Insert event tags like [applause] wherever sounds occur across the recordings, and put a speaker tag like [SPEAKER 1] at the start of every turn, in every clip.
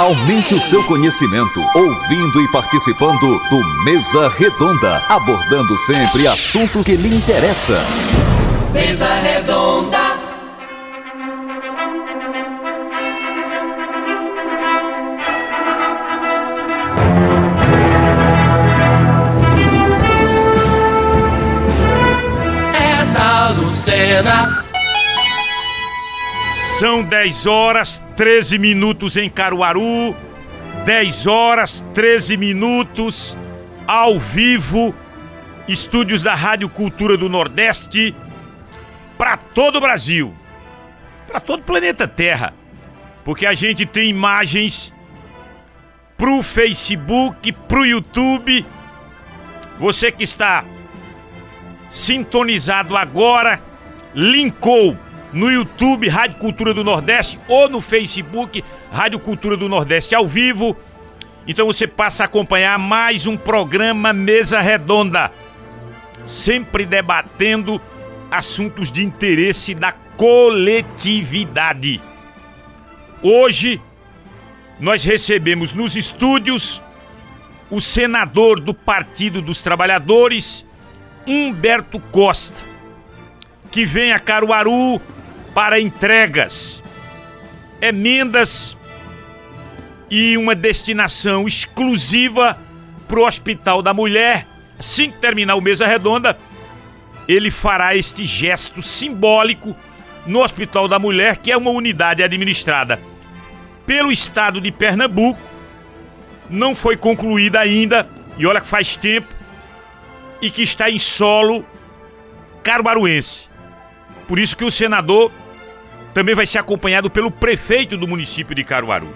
[SPEAKER 1] Aumente o seu conhecimento ouvindo e participando do Mesa Redonda, abordando sempre assuntos que lhe interessam.
[SPEAKER 2] Mesa Redonda. Essa Lucena.
[SPEAKER 3] São 10 horas 13 minutos em Caruaru, 10 horas 13 minutos ao vivo, estúdios da Rádio Cultura do Nordeste, para todo o Brasil, para todo o planeta Terra, porque a gente tem imagens pro Facebook, pro YouTube. Você que está sintonizado agora, linkou no YouTube Rádio Cultura do Nordeste ou no Facebook Rádio Cultura do Nordeste ao vivo. Então você passa a acompanhar mais um programa Mesa Redonda, sempre debatendo assuntos de interesse da coletividade. Hoje nós recebemos nos estúdios o senador do Partido dos Trabalhadores, Humberto Costa, que vem a Caruaru para entregas, emendas e uma destinação exclusiva para o Hospital da Mulher. Assim que terminar o Mesa Redonda, ele fará este gesto simbólico no Hospital da Mulher, que é uma unidade administrada pelo estado de Pernambuco. Não foi concluída ainda, e olha que faz tempo, e que está em solo caruaruense. Por isso que o senador também vai ser acompanhado pelo prefeito do município de Caruaru.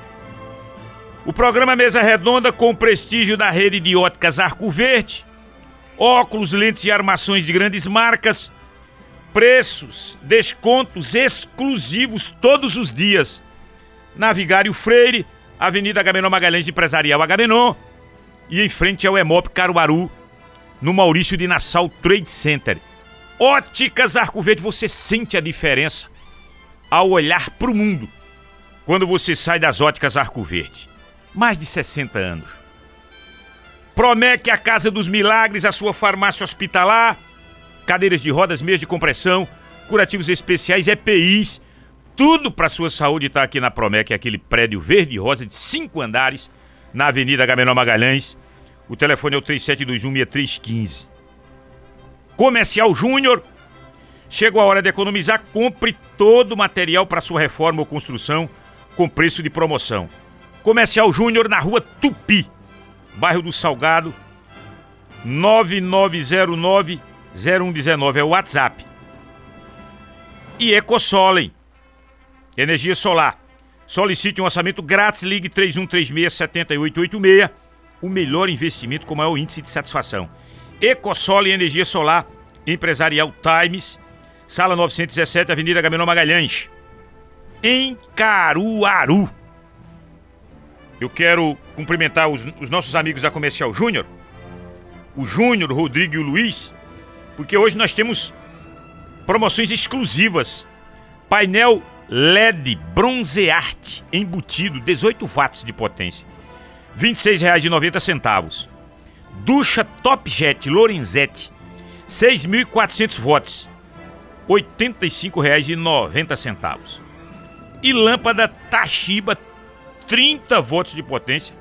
[SPEAKER 3] O programa Mesa Redonda, com o prestígio da rede de óticas Arco Verde, óculos, lentes e armações de grandes marcas, preços, descontos exclusivos todos os dias. Navigário Freire, Avenida Agamenon Magalhães Empresarial Agamenon e em frente ao Emop Caruaru, no Maurício de Nassau Trade Center. Óticas Arco Verde, você sente a diferença ao olhar para o mundo quando você sai das óticas Arco Verde. Mais de 60 anos. Promete a Casa dos Milagres, a sua farmácia hospitalar, cadeiras de rodas, meias de compressão, curativos especiais, EPIs, tudo para sua saúde está aqui na Promec, aquele prédio verde e rosa de cinco andares, na Avenida Agamenon Magalhães. O telefone é o 37216315. Comercial Júnior. Chegou a hora de economizar, compre todo o material para sua reforma ou construção com preço de promoção. Comercial Júnior na rua Tupi, bairro do Salgado, 9909-0119 é o WhatsApp. E Ecosolem, energia solar. Solicite um orçamento grátis, ligue 3136-7886, o melhor investimento com maior índice de satisfação. Ecosolem Energia Solar, Empresarial Times, Sala 917, Avenida Gamenon Magalhães, em Caruaru. Eu quero cumprimentar os, os nossos amigos da Comercial Júnior, o Júnior, o Rodrigo e o Luiz, porque hoje nós temos promoções exclusivas. Painel LED Bronzeart embutido, 18 watts de potência, R$ 26,90. Ducha Top Jet Lorenzetti, 6.400 watts, R$ 85,90. E lâmpada Tashiba 30 volts de potência,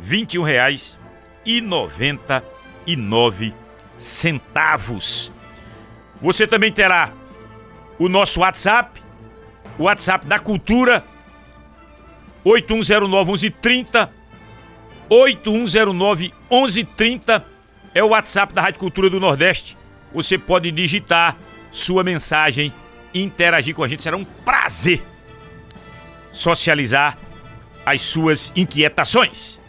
[SPEAKER 3] R$ 21,99 centavos. Você também terá o nosso WhatsApp, o WhatsApp da Cultura, 8109 1130, 8109 1130 é o WhatsApp da Rádio Cultura do Nordeste. Você pode digitar sua mensagem interagir com a gente. Será um prazer socializar as suas inquietações.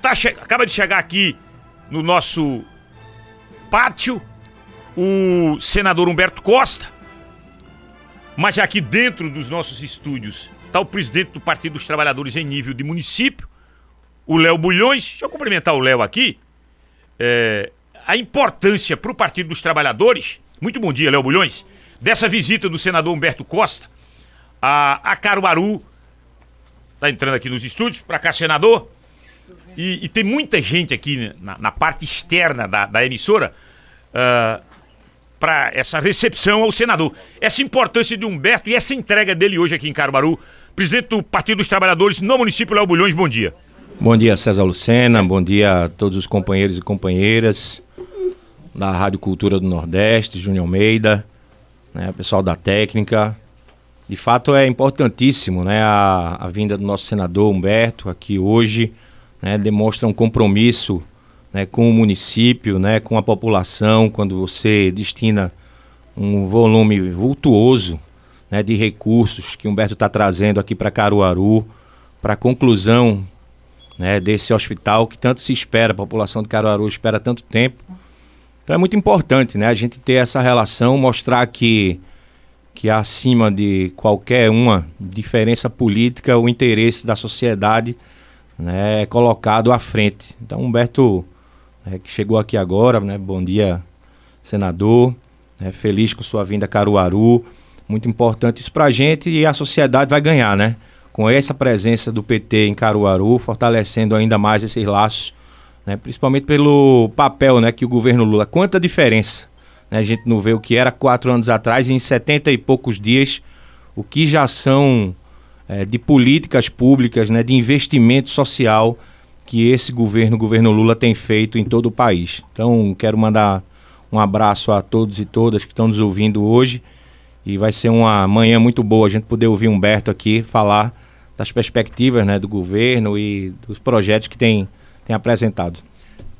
[SPEAKER 3] Tá che... Acaba de chegar aqui no nosso pátio o senador Humberto Costa, mas aqui dentro dos nossos estúdios está o presidente do Partido dos Trabalhadores em nível de município, o Léo Bulhões. Deixa eu cumprimentar o Léo aqui. É, a importância para o Partido dos Trabalhadores, muito bom dia, Léo Bulhões, dessa visita do senador Humberto Costa a, a Caruaru tá entrando aqui nos estúdios. Para cá, senador. E, e, tem muita gente aqui na, na parte externa da, da emissora uh, ah, para essa recepção ao senador. Essa importância de Humberto e essa entrega dele hoje aqui em Caruaru. Presidente do Partido dos Trabalhadores no município Léo Bulhões, bom dia.
[SPEAKER 4] Bom dia, César Lucena. Bom dia a todos os companheiros e companheiras da Rádio Cultura do Nordeste, Júnior Almeida, né, pessoal da técnica. De fato, é importantíssimo né, a, a vinda do nosso senador Humberto aqui hoje né, demonstra um compromisso né, com o município, né, com a população, quando você destina um volume vultuoso né, de recursos que Humberto está trazendo aqui para Caruaru, para a conclusão né, desse hospital que tanto se espera, a população de Caruaru espera tanto tempo. Então é muito importante né, a gente ter essa relação, mostrar que, que acima de qualquer uma diferença política, o interesse da sociedade né, é colocado à frente. Então, Humberto, né, que chegou aqui agora, né, bom dia, senador, né, feliz com sua vinda a Caruaru, muito importante isso para a gente e a sociedade vai ganhar, né? Com essa presença do PT em Caruaru, fortalecendo ainda mais esses laços, né, principalmente pelo papel né, que o governo Lula. Quanta diferença! Né, a gente não vê o que era quatro anos atrás, e em 70 e poucos dias, o que já são é, de políticas públicas, né, de investimento social que esse governo, o governo Lula, tem feito em todo o país. Então, quero mandar um abraço a todos e todas que estão nos ouvindo hoje. E vai ser uma manhã muito boa a gente poder ouvir Humberto aqui falar das perspectivas né, do governo e dos projetos que tem, tem apresentado.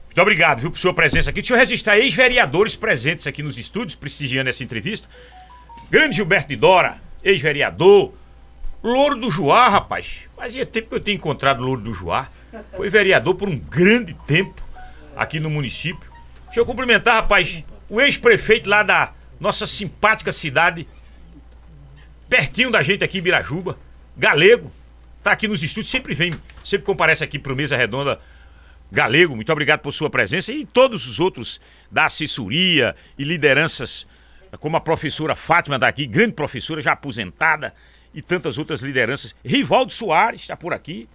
[SPEAKER 3] Muito obrigado viu, por sua presença aqui. Deixa eu registrar ex-vereadores presentes aqui nos estúdios, prestigiando essa entrevista. Grande Gilberto de Dora, ex-vereador, Louro do Juá, rapaz. Fazia tempo que eu tinha encontrado Louro do Juá. Foi vereador por um grande tempo aqui no município. Deixa eu cumprimentar, rapaz, o ex-prefeito lá da nossa simpática cidade, pertinho da gente aqui em Birajuba, Galego. Tá aqui nos estúdios, sempre vem, sempre comparece aqui pro Mesa Redonda. Galego, muito obrigado por sua presença e todos os outros da assessoria e lideranças, como a professora Fátima daqui, grande professora, já aposentada, e tantas outras lideranças. Rivaldo Soares está por aqui.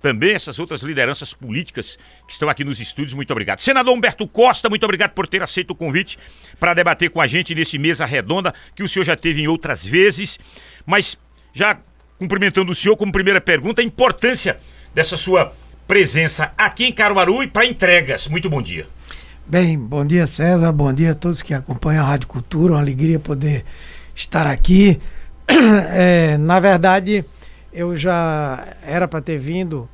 [SPEAKER 3] Também essas outras lideranças políticas que estão aqui nos estúdios, muito obrigado. Senador Humberto Costa, muito obrigado por ter aceito o convite para debater com a gente nesse mesa redonda que o senhor já teve em outras vezes. Mas já cumprimentando o senhor como primeira pergunta, a importância dessa sua presença aqui em Caruaru e para entregas. Muito bom dia.
[SPEAKER 5] Bem, bom dia César, bom dia a todos que acompanham a Rádio Cultura, uma alegria poder estar aqui. [clears throat] é, na verdade, eu já era para ter vindo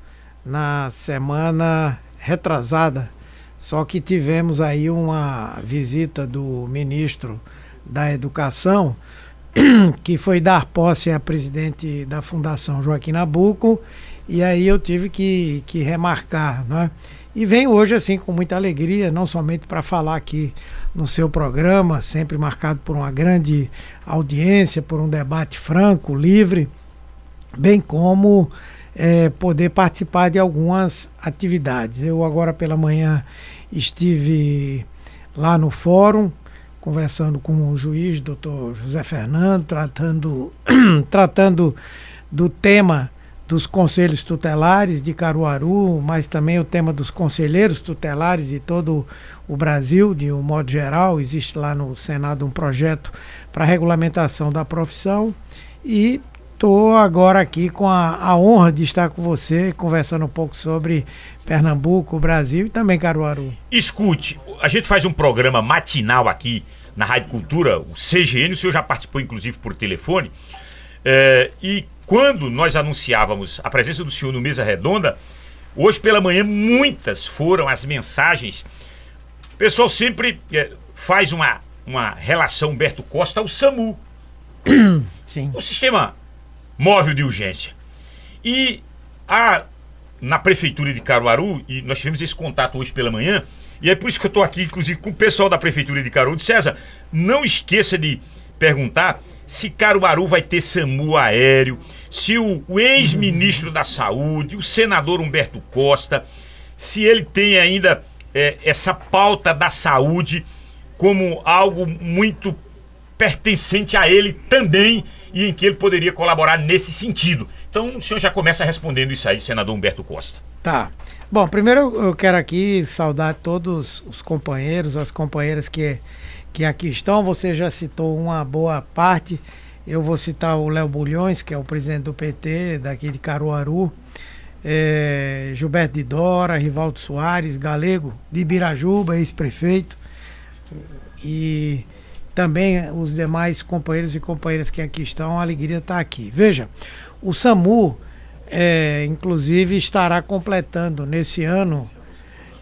[SPEAKER 5] na semana retrasada, só que tivemos aí uma visita do ministro da Educação, [clears throat] que foi dar posse a presidente da Fundação Joaquim Nabuco, e aí eu tive que, que remarcar, né? E venho hoje assim com muita alegria, não somente para falar aqui no seu programa, sempre marcado por uma grande audiência, por um debate franco, livre, bem como é, poder participar de algumas atividades. Eu agora pela manhã estive lá no fórum conversando com o juiz, doutor José Fernando, tratando, [clears throat] tratando do tema dos conselhos tutelares de Caruaru, mas também o tema dos conselheiros tutelares de todo o Brasil, de um modo geral. Existe lá no Senado um projeto para regulamentação da profissão e estou agora aqui com a, a, honra de estar com você, conversando um pouco sobre Pernambuco, Brasil e também Caruaru.
[SPEAKER 3] Escute, a gente faz um programa matinal aqui na Rádio Cultura, o CGN, o senhor já participou inclusive por telefone, é, e quando nós anunciávamos a presença do senhor no Mesa Redonda, hoje pela manhã muitas foram as mensagens. O pessoal sempre é, faz uma, uma relação Humberto Costa ao SAMU. [coughs] Sim. O sistema móvel de urgência. E a, na prefeitura de Caruaru, e nós tivemos esse contato hoje pela manhã, e é por isso que eu estou aqui, inclusive, com o pessoal da prefeitura de Caruaru. César, não esqueça de perguntar se Caruaru vai ter SAMU aéreo, se o, o ex-ministro da Saúde, o senador Humberto Costa, se ele tem ainda é, essa pauta da saúde como algo muito pertencente a ele também e em que ele poderia colaborar nesse sentido. Então o senhor já começa respondendo isso aí, senador Humberto Costa.
[SPEAKER 5] Tá. Bom, primeiro eu quero aqui saudar todos os companheiros, as companheiras que, que aqui estão. Você já citou uma boa parte. Eu vou citar o Léo Bulhões, que é o presidente do PT daqui de Caruaru. É, Gilberto de Dora, Rivaldo Soares, Galego de Birajuba, ex-prefeito. E também os demais companheiros e companheiras que aqui estão, a alegria está aqui. Veja, o SAMU é, inclusive estará completando nesse ano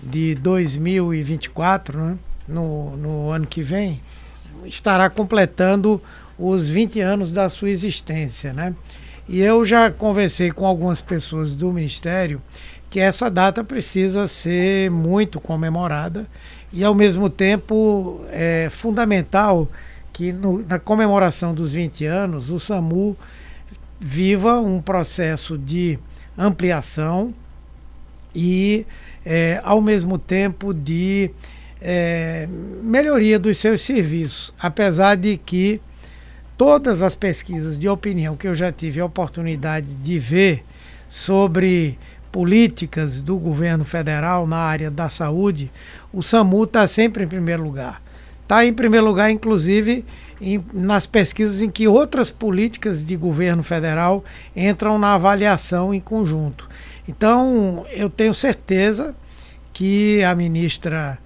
[SPEAKER 5] de 2024, né, no, no ano que vem, estará completando os 20 anos da sua existência. Né? E eu já conversei com algumas pessoas do Ministério que essa data precisa ser muito comemorada e, ao mesmo tempo, é fundamental que no, na comemoração dos 20 anos o SAMU viva um processo de ampliação e, é, ao mesmo tempo, de é, melhoria dos seus serviços, apesar de que todas as pesquisas de opinião que eu já tive a oportunidade de ver sobre políticas do governo federal na área da saúde, o SAMU está sempre em primeiro lugar. Está em primeiro lugar, inclusive, em, nas pesquisas em que outras políticas de governo federal entram na avaliação em conjunto. Então, eu tenho certeza que a ministra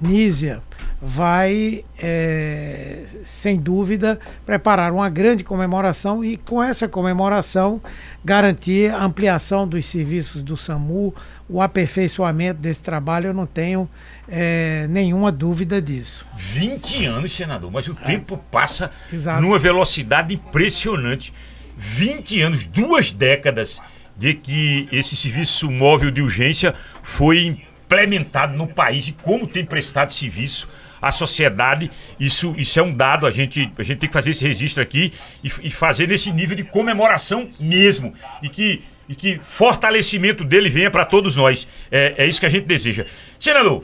[SPEAKER 5] Nízia vai, é, sem dúvida, preparar uma grande comemoração e, com essa comemoração, garantir a ampliação dos serviços do SAMU, o aperfeiçoamento desse trabalho. Eu não tenho é, nenhuma dúvida disso.
[SPEAKER 3] 20 anos, senador, mas o é. tempo passa Exato. numa velocidade impressionante. 20 anos, duas décadas de que esse serviço móvel de urgência foi implementado no país e como tem prestado serviço à sociedade. Isso, isso é um dado, a gente, a gente tem que fazer esse registro aqui e, e fazer nesse nível de comemoração mesmo. E que, e que fortalecimento dele venha para todos nós. É, é isso que a gente deseja. Senador,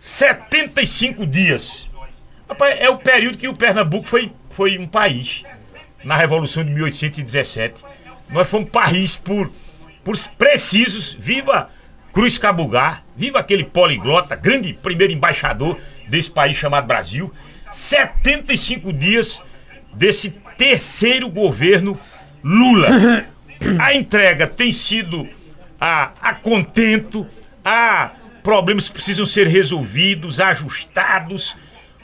[SPEAKER 3] 75 dias. Rapaz, é o período que o Pernambuco foi, foi um país. Na Revolução de 1817. Nós fomos país por, por precisos. Viva Cruz Cabugá, viva aquele poliglota, grande primeiro embaixador desse país chamado Brasil. 75 dias desse terceiro governo Lula. A entrega tem sido a, a contento, a problemas que precisam ser resolvidos, ajustados.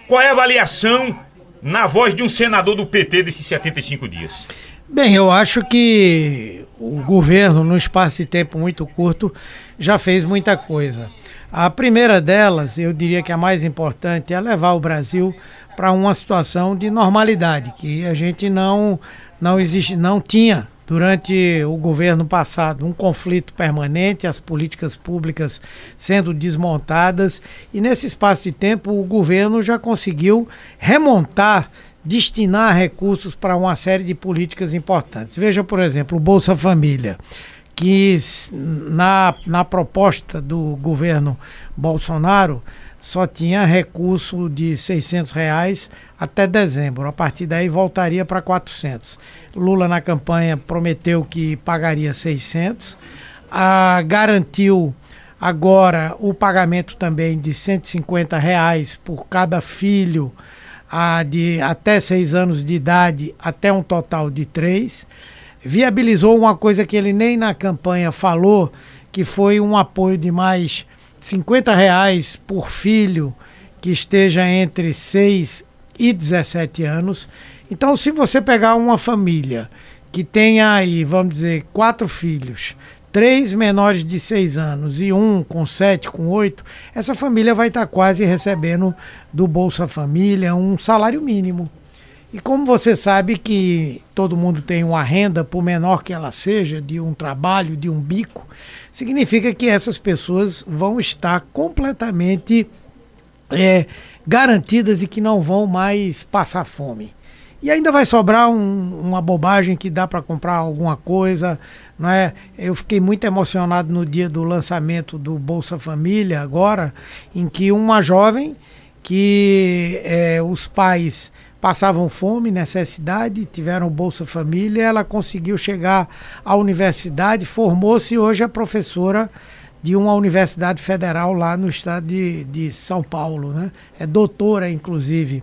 [SPEAKER 3] Qual é a avaliação na voz de um senador do PT desses 75 dias?
[SPEAKER 5] Bem, eu acho que o governo, num espaço de tempo muito curto, já fez muita coisa. A primeira delas, eu diria que a mais importante, é levar o Brasil para uma situação de normalidade, que a gente não, não, existe, não tinha durante o governo passado um conflito permanente, as políticas públicas sendo desmontadas, e nesse espaço de tempo o governo já conseguiu remontar, destinar recursos para uma série de políticas importantes. Veja, por exemplo, o Bolsa Família, que na, na proposta do governo Bolsonaro só tinha recurso de 600 reais até dezembro. A partir daí voltaria para 400. Lula na campanha prometeu que pagaria 600, ah, garantiu agora o pagamento também de 150 reais por cada filho ah, de até seis anos de idade até um total de três. Viabilizou uma coisa que ele nem na campanha falou, que foi um apoio de mais 50 reais por filho que esteja entre 6 e 17 anos. Então, se você pegar uma família que tenha aí, vamos dizer, quatro filhos, três menores de 6 anos e um com 7, com 8, essa família vai estar quase recebendo do Bolsa Família um salário mínimo. E como você sabe que todo mundo tem uma renda, por menor que ela seja, de um trabalho, de um bico, significa que essas pessoas vão estar completamente é, garantidas de que não vão mais passar fome. E ainda vai sobrar um, uma bobagem que dá para comprar alguma coisa, não é? Eu fiquei muito emocionado no dia do lançamento do Bolsa Família agora, em que uma jovem que é, os pais passavam fome, necessidade, tiveram Bolsa Família, ela conseguiu chegar à universidade, formou-se e hoje é professora de uma universidade federal lá no estado de, de São Paulo, né? É doutora, inclusive.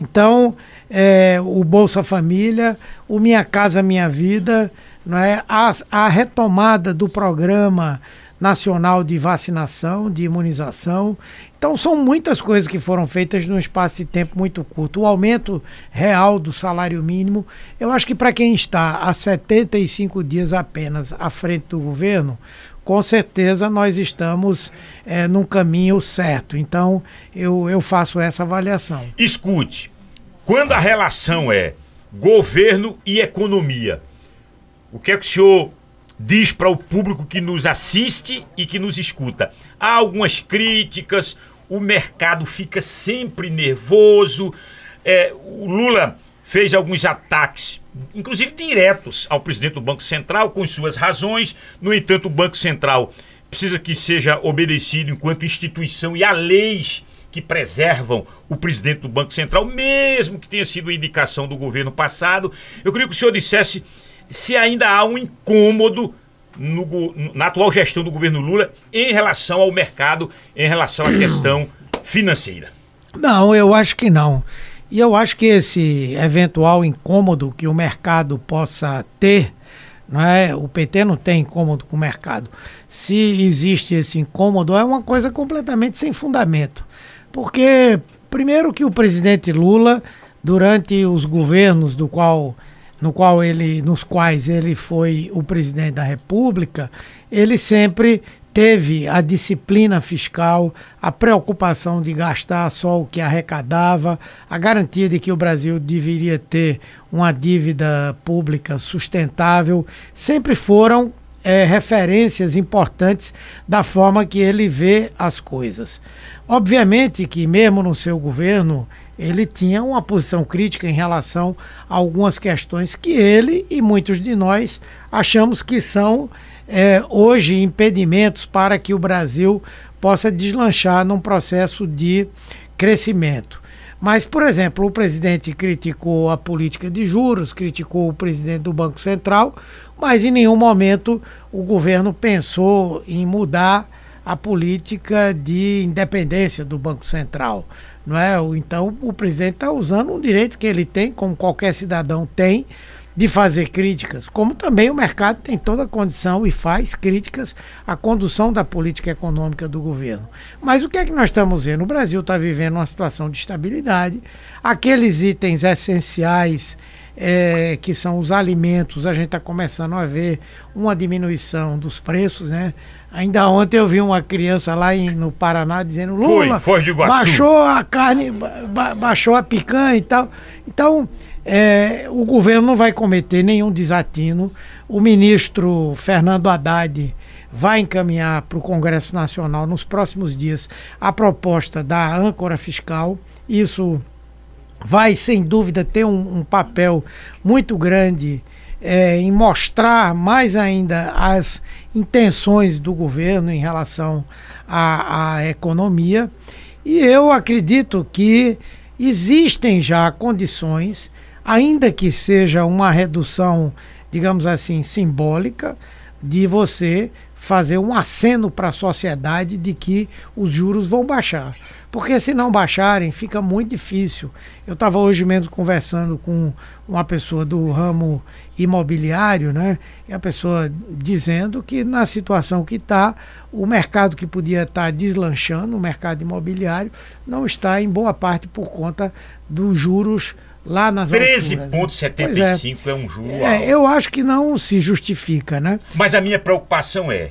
[SPEAKER 5] Então, é, o Bolsa Família, o Minha Casa Minha Vida, não é? a, a retomada do programa nacional de vacinação, de imunização. Então, são muitas coisas que foram feitas num espaço de tempo muito curto. O aumento real do salário mínimo, eu acho que para quem está há 75 dias apenas à frente do governo, com certeza nós estamos é, num caminho certo. Então, eu, eu faço essa avaliação.
[SPEAKER 3] Escute, quando a relação é governo e economia, o que é que o senhor diz para o público que nos assiste e que nos escuta? Há algumas críticas, o mercado fica sempre nervoso. É, o Lula fez alguns ataques, inclusive diretos, ao presidente do Banco Central, com suas razões. No entanto, o Banco Central precisa que seja obedecido enquanto instituição e há leis que preservam o presidente do Banco Central, mesmo que tenha sido indicação do governo passado. Eu queria que o senhor dissesse se ainda há um incômodo no, na atual gestão do governo Lula em relação ao mercado, em relação à questão financeira.
[SPEAKER 5] Não, eu acho que não. E eu acho que esse eventual incômodo que o mercado possa ter, não é? o PT não tem incômodo com o mercado. Se existe esse incômodo, é uma coisa completamente sem fundamento. Porque, primeiro, que o presidente Lula, durante os governos do qual no qual ele, nos quais ele foi o presidente da República, ele sempre teve a disciplina fiscal, a preocupação de gastar só o que arrecadava, a garantia de que o Brasil deveria ter uma dívida pública sustentável, sempre foram é, referências importantes da forma que ele vê as coisas. Obviamente que, mesmo no seu governo, ele tinha uma posição crítica em relação a algumas questões que ele e muitos de nós achamos que são é, hoje impedimentos para que o Brasil possa deslanchar num processo de crescimento. Mas, por exemplo, o presidente criticou a política de juros, criticou o presidente do Banco Central, mas em nenhum momento o governo pensou em mudar a política de independência do Banco Central. Não é? Então, o presidente está usando um direito que ele tem, como qualquer cidadão tem, de fazer críticas, como também o mercado tem toda a condição e faz críticas à condução da política econômica do governo. Mas o que é que nós estamos vendo? O Brasil está vivendo uma situação de estabilidade, aqueles itens essenciais. É, que são os alimentos, a gente está começando a ver uma diminuição dos preços, né? Ainda ontem eu vi uma criança lá em, no Paraná dizendo Lula
[SPEAKER 3] Foi, de
[SPEAKER 5] baixou a carne, ba baixou a picanha e tal. Então, é, o governo não vai cometer nenhum desatino. O ministro Fernando Haddad vai encaminhar para o Congresso Nacional nos próximos dias a proposta da âncora fiscal. Isso vai, sem dúvida, ter um, um papel muito grande é, em mostrar mais ainda as intenções do governo em relação à, à economia. E eu acredito que existem já condições ainda que seja uma redução, digamos assim, simbólica, de você fazer um aceno para a sociedade de que os juros vão baixar. Porque se não baixarem, fica muito difícil. Eu estava hoje mesmo conversando com uma pessoa do ramo imobiliário, né? E a pessoa dizendo que na situação que está, o mercado que podia estar tá deslanchando, o mercado imobiliário, não está em boa parte por conta dos juros lá nas
[SPEAKER 3] 13,75 é. é. um juro é,
[SPEAKER 5] alto. Eu acho que não se justifica, né?
[SPEAKER 3] Mas a minha preocupação é,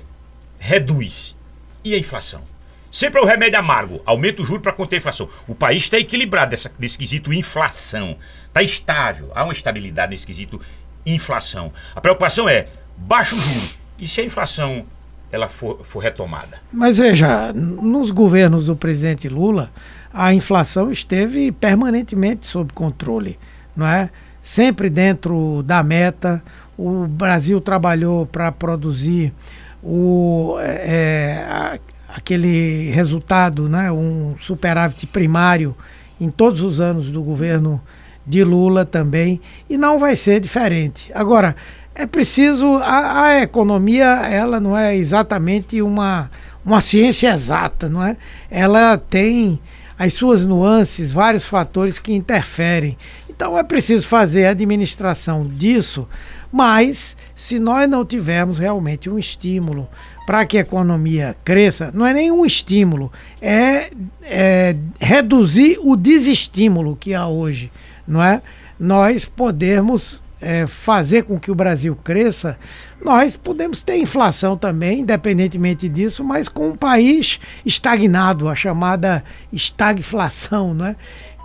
[SPEAKER 3] reduz. E a inflação? Sempre é o remédio amargo. Aumenta o juro para conter a inflação. O país está equilibrado dessa, nesse quesito inflação. Está estável. Há uma estabilidade nesse quesito inflação. A preocupação é, baixa o juro. E se a inflação ela for, for retomada?
[SPEAKER 5] Mas veja, nos governos do presidente Lula, a inflação esteve permanentemente sob controle, não é? Sempre dentro da meta. O Brasil trabalhou para produzir o, é, é aquele resultado, né, um superávit primário em todos os anos do governo de Lula também, e não vai ser diferente. Agora, é preciso. A, a economia, ela não é exatamente uma, uma ciência exata, não é? Ela tem as suas nuances, vários fatores que interferem. Então é preciso fazer a administração disso, mas se nós não tivermos realmente um estímulo para que a economia cresça, não é nenhum estímulo, é, é reduzir o desestímulo que há hoje, não é? Nós podermos é, fazer com que o Brasil cresça, nós podemos ter inflação também, independentemente disso, mas com um país estagnado, a chamada estagflação, não é?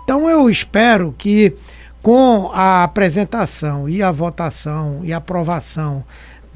[SPEAKER 5] Então eu espero que com a apresentação e a votação e aprovação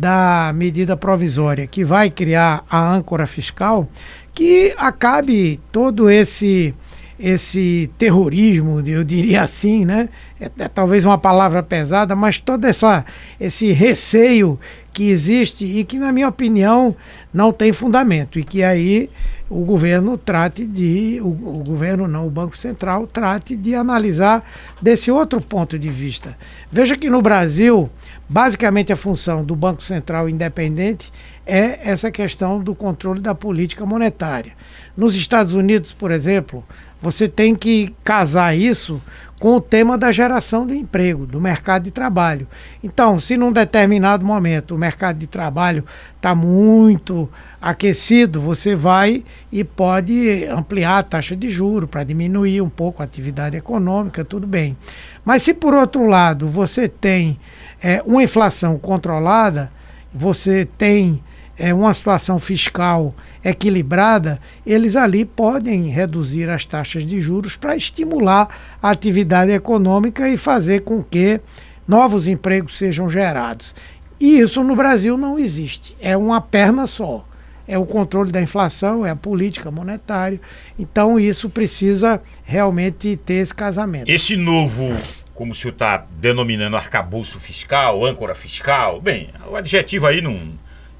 [SPEAKER 5] da medida provisória que vai criar a âncora fiscal, que acabe todo esse esse terrorismo, eu diria assim, né? É, é, talvez uma palavra pesada, mas todo essa, esse receio que existe e que, na minha opinião, não tem fundamento e que aí o governo trate de, o, o, governo não, o Banco Central trate de analisar desse outro ponto de vista. Veja que no Brasil, basicamente a função do Banco Central independente é essa questão do controle da política monetária. Nos Estados Unidos, por exemplo, você tem que casar isso com o tema da geração do emprego, do mercado de trabalho. Então, se num determinado momento o mercado de trabalho está muito aquecido, você vai e pode ampliar a taxa de juro para diminuir um pouco a atividade econômica, tudo bem. Mas se por outro lado você tem é, uma inflação controlada, você tem é, uma situação fiscal equilibrada, eles ali podem reduzir as taxas de juros para estimular a atividade econômica e fazer com que novos empregos sejam gerados. E isso no Brasil não existe. É uma perna só. É o controle da inflação, é a política monetária. Então isso precisa realmente ter esse casamento.
[SPEAKER 3] Esse novo como o senhor está denominando arcabouço fiscal, âncora fiscal, bem, o adjetivo aí não,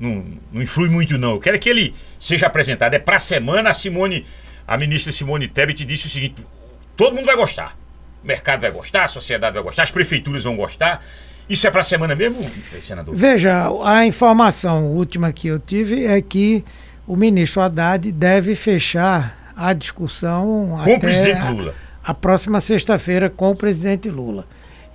[SPEAKER 3] não, não influi muito, não. Eu quero que ele seja apresentado. É para a semana, a Simone, a ministra Simone Tebet disse o seguinte: todo mundo vai gostar. O mercado vai gostar, a sociedade vai gostar, as prefeituras vão gostar. Isso é para a semana mesmo, senador?
[SPEAKER 5] Veja, a informação última que eu tive é que o ministro Haddad deve fechar a discussão
[SPEAKER 3] com o presidente Lula.
[SPEAKER 5] A, a próxima sexta-feira com o presidente Lula.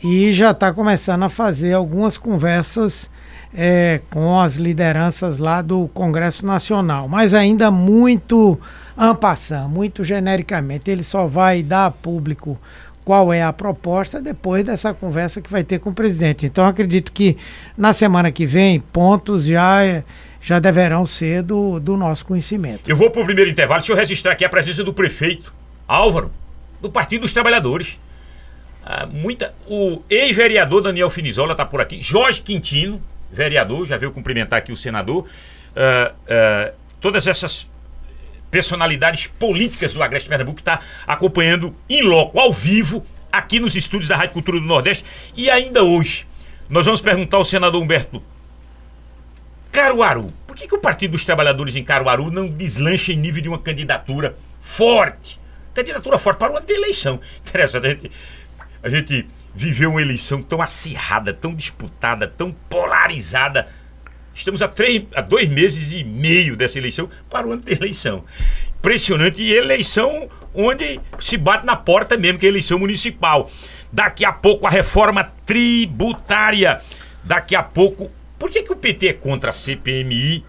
[SPEAKER 5] E já está começando a fazer algumas conversas é, com as lideranças lá do Congresso Nacional, mas ainda muito ampassando, muito genericamente. Ele só vai dar a público qual é a proposta depois dessa conversa que vai ter com o presidente. Então acredito que na semana que vem pontos já já deverão ser do, do nosso conhecimento.
[SPEAKER 3] Eu vou para o primeiro intervalo. Deixa eu registrar aqui a presença do prefeito Álvaro, do Partido dos Trabalhadores. Ah, muita, o ex-vereador Daniel Finizola está por aqui. Jorge Quintino, vereador, já veio cumprimentar aqui o senador. Uh, uh, todas essas personalidades políticas do Agreste Pernambuco está acompanhando em loco, ao vivo, aqui nos estúdios da Rádio Cultura do Nordeste. E ainda hoje, nós vamos perguntar ao senador Humberto Caruaru. Por que, que o Partido dos Trabalhadores em Caruaru não deslancha em nível de uma candidatura forte? Candidatura forte para uma eleição. [laughs] Interessante, a gente, a gente viveu uma eleição tão acirrada, tão disputada, tão polarizada. Estamos há, três, há dois meses e meio dessa eleição para o ano da eleição. Impressionante. E eleição onde se bate na porta mesmo, que é a eleição municipal. Daqui a pouco a reforma tributária. Daqui a pouco. Por que, que o PT é contra a CPMI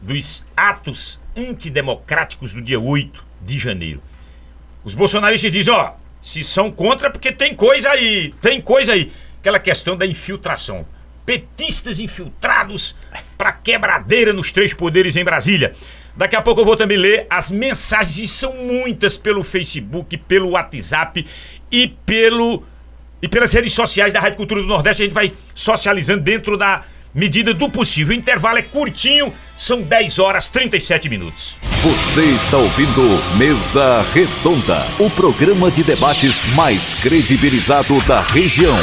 [SPEAKER 3] dos atos antidemocráticos do dia 8 de janeiro? Os bolsonaristas dizem, ó, se são contra, porque tem coisa aí, tem coisa aí. Aquela questão da infiltração. Petistas infiltrados para quebradeira nos três poderes em Brasília. Daqui a pouco eu vou também ler as mensagens, são muitas pelo Facebook, pelo WhatsApp e pelo e pelas redes sociais da Rádio Cultura do Nordeste. A gente vai socializando dentro da medida do possível. O intervalo é curtinho, são 10 horas 37 minutos.
[SPEAKER 1] Você está ouvindo Mesa Redonda, o programa de debates mais credibilizado da região.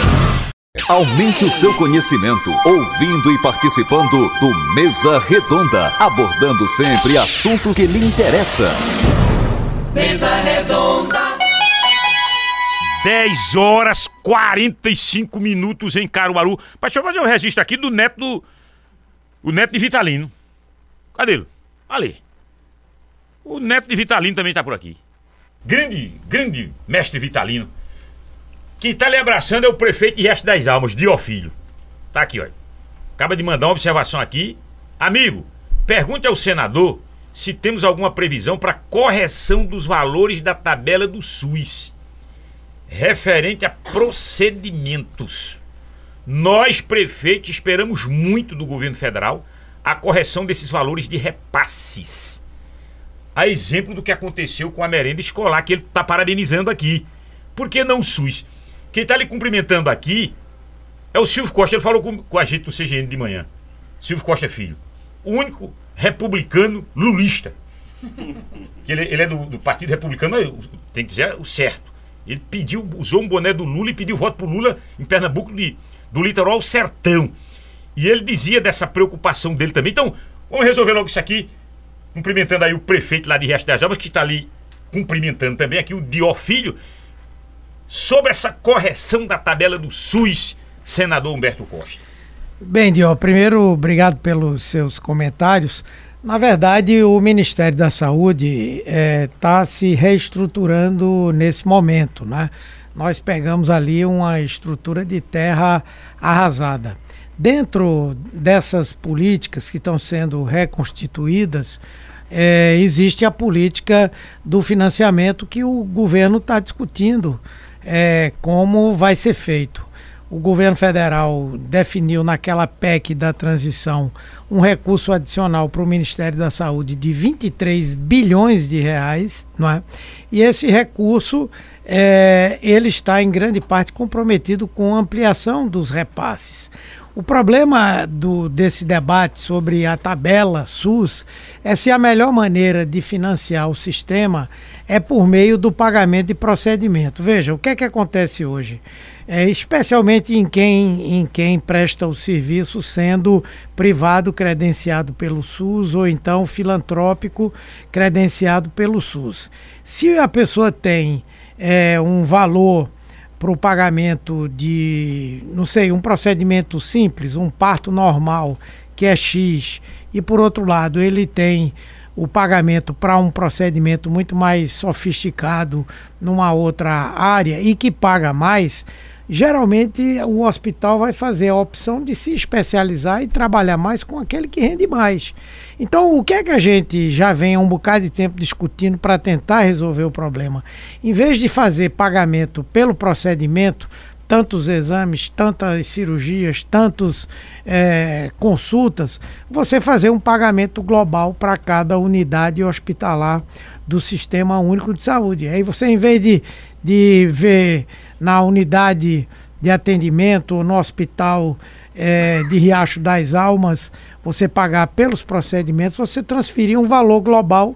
[SPEAKER 1] Aumente o seu conhecimento ouvindo e participando do Mesa Redonda, abordando sempre assuntos que lhe interessam.
[SPEAKER 2] Mesa Redonda.
[SPEAKER 3] 10 horas 45 minutos em Caruaru. Mas deixa eu fazer um registro aqui do neto do. O neto de Vitalino. Cadê ele? Ali. O neto de Vitalino também tá por aqui. Grande, grande mestre Vitalino. Quem tá lhe abraçando é o prefeito de Resto das Almas, Diofilho. Tá aqui, olha. Acaba de mandar uma observação aqui. Amigo, pergunte ao senador se temos alguma previsão para correção dos valores da tabela do SUS referente a procedimentos. Nós, prefeitos, esperamos muito do governo federal a correção desses valores de repasses. A exemplo do que aconteceu com a merenda escolar, que ele está parabenizando aqui. Por que não o SUS? Quem está lhe cumprimentando aqui é o Silvio Costa. Ele falou com, com a gente no CGN de manhã. Silvio Costa Filho. O único republicano lulista. [laughs] Que ele, ele é do, do, Partido Republicano, tem que dizer o certo. Ele pediu, usou um boné do Lula e pediu voto pro Lula em Pernambuco de, do litoral ao sertão. E ele dizia dessa preocupação dele também. Então, vamos resolver logo isso aqui, cumprimentando aí o prefeito lá de Resto das Almas, que está ali cumprimentando também aqui o Dió Filho, sobre essa correção da tabela do SUS, senador Humberto Costa.
[SPEAKER 5] Bem, Dió, primeiro, obrigado pelos seus comentários. Na verdade, o Ministério da Saúde está é, tá se reestruturando nesse momento, né? Nós pegamos ali uma estrutura de terra arrasada. Dentro dessas políticas que estão sendo reconstituídas, é, existe a política do financiamento que o governo está discutindo é, como vai ser feito o governo federal definiu naquela PEC da transição um recurso adicional para o Ministério da Saúde de 23 bilhões de reais, não é? E esse recurso é, ele está em grande parte comprometido com a ampliação dos repasses. O problema do, desse debate sobre a tabela SUS é se a melhor maneira de financiar o sistema é por meio do pagamento de procedimento. Veja, o que é que acontece hoje? É, especialmente em quem, em quem presta o serviço sendo privado credenciado pelo SUS ou então filantrópico credenciado pelo SUS. Se a pessoa tem é, um valor para o pagamento de, não sei, um procedimento simples, um parto normal, que é X, e por outro lado ele tem o pagamento para um procedimento muito mais sofisticado numa outra área e que paga mais, geralmente o hospital vai fazer a opção de se especializar e trabalhar mais com aquele que rende mais. Então, o que é que a gente já vem há um bocado de tempo discutindo para tentar resolver o problema? Em vez de fazer pagamento pelo procedimento, tantos exames, tantas cirurgias, tantas é, consultas, você fazer um pagamento global para cada unidade hospitalar do Sistema Único de Saúde. Aí você, em vez de, de ver na unidade de atendimento, no hospital é, de Riacho das Almas, você pagar pelos procedimentos, você transferir um valor global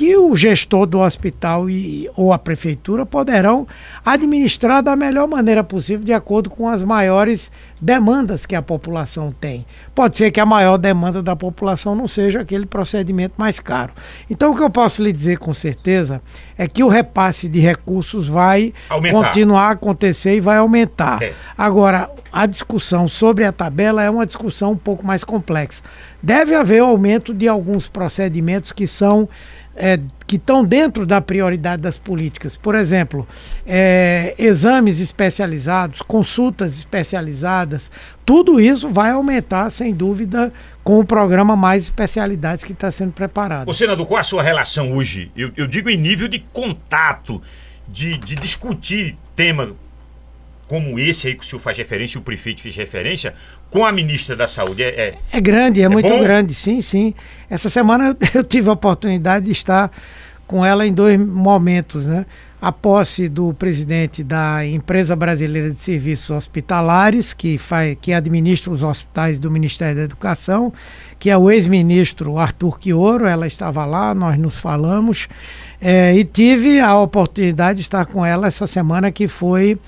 [SPEAKER 5] que o gestor do hospital e, ou a prefeitura poderão administrar da melhor maneira possível, de acordo com as maiores demandas que a população tem. Pode ser que a maior demanda da população não seja aquele procedimento mais caro. Então, o que eu posso lhe dizer com certeza é que o repasse de recursos vai aumentar. continuar a acontecer e vai aumentar. É. Agora, a discussão sobre a tabela é uma discussão um pouco mais complexa. Deve haver aumento de alguns procedimentos que são é, que estão dentro da prioridade das políticas. Por exemplo, é, exames especializados, consultas especializadas, tudo isso vai aumentar, sem dúvida, com o programa Mais Especialidades que está sendo preparado.
[SPEAKER 3] Ô, senador, qual a sua relação hoje? Eu, eu digo em nível de contato, de, de discutir tema como esse aí que o senhor faz referência, o prefeito fez referência, com a ministra da Saúde? É,
[SPEAKER 5] é, é grande, é, é muito bom? grande, sim, sim. Essa semana [laughs] eu tive a oportunidade de estar com ela em dois momentos, né? A posse do presidente da Empresa Brasileira de Serviços Hospitalares, que, faz, que administra os hospitais do Ministério da Educação, que é o ex-ministro Arthur Quioro, ela estava lá, nós nos falamos, é, e tive a oportunidade de estar com ela essa semana, que foi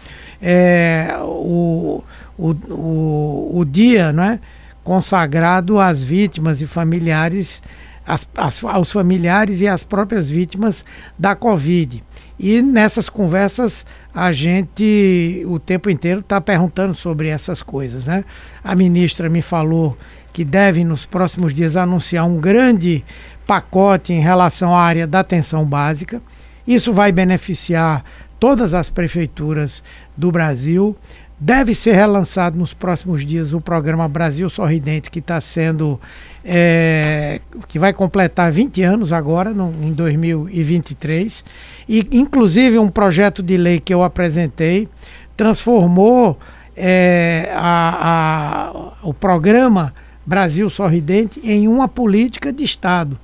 [SPEAKER 5] é, o, o, o, o dia né, consagrado às vítimas e familiares as, as, aos familiares e às próprias vítimas da Covid. E nessas conversas a gente o tempo inteiro está perguntando sobre essas coisas. Né? A ministra me falou que deve nos próximos dias anunciar um grande pacote em relação à área da atenção básica. Isso vai beneficiar todas as prefeituras do Brasil. Deve ser relançado nos próximos dias o programa Brasil Sorridente, que está sendo. É, que vai completar 20 anos agora, no, em 2023. E, inclusive, um projeto de lei que eu apresentei transformou é, a, a, o programa Brasil Sorridente em uma política de Estado.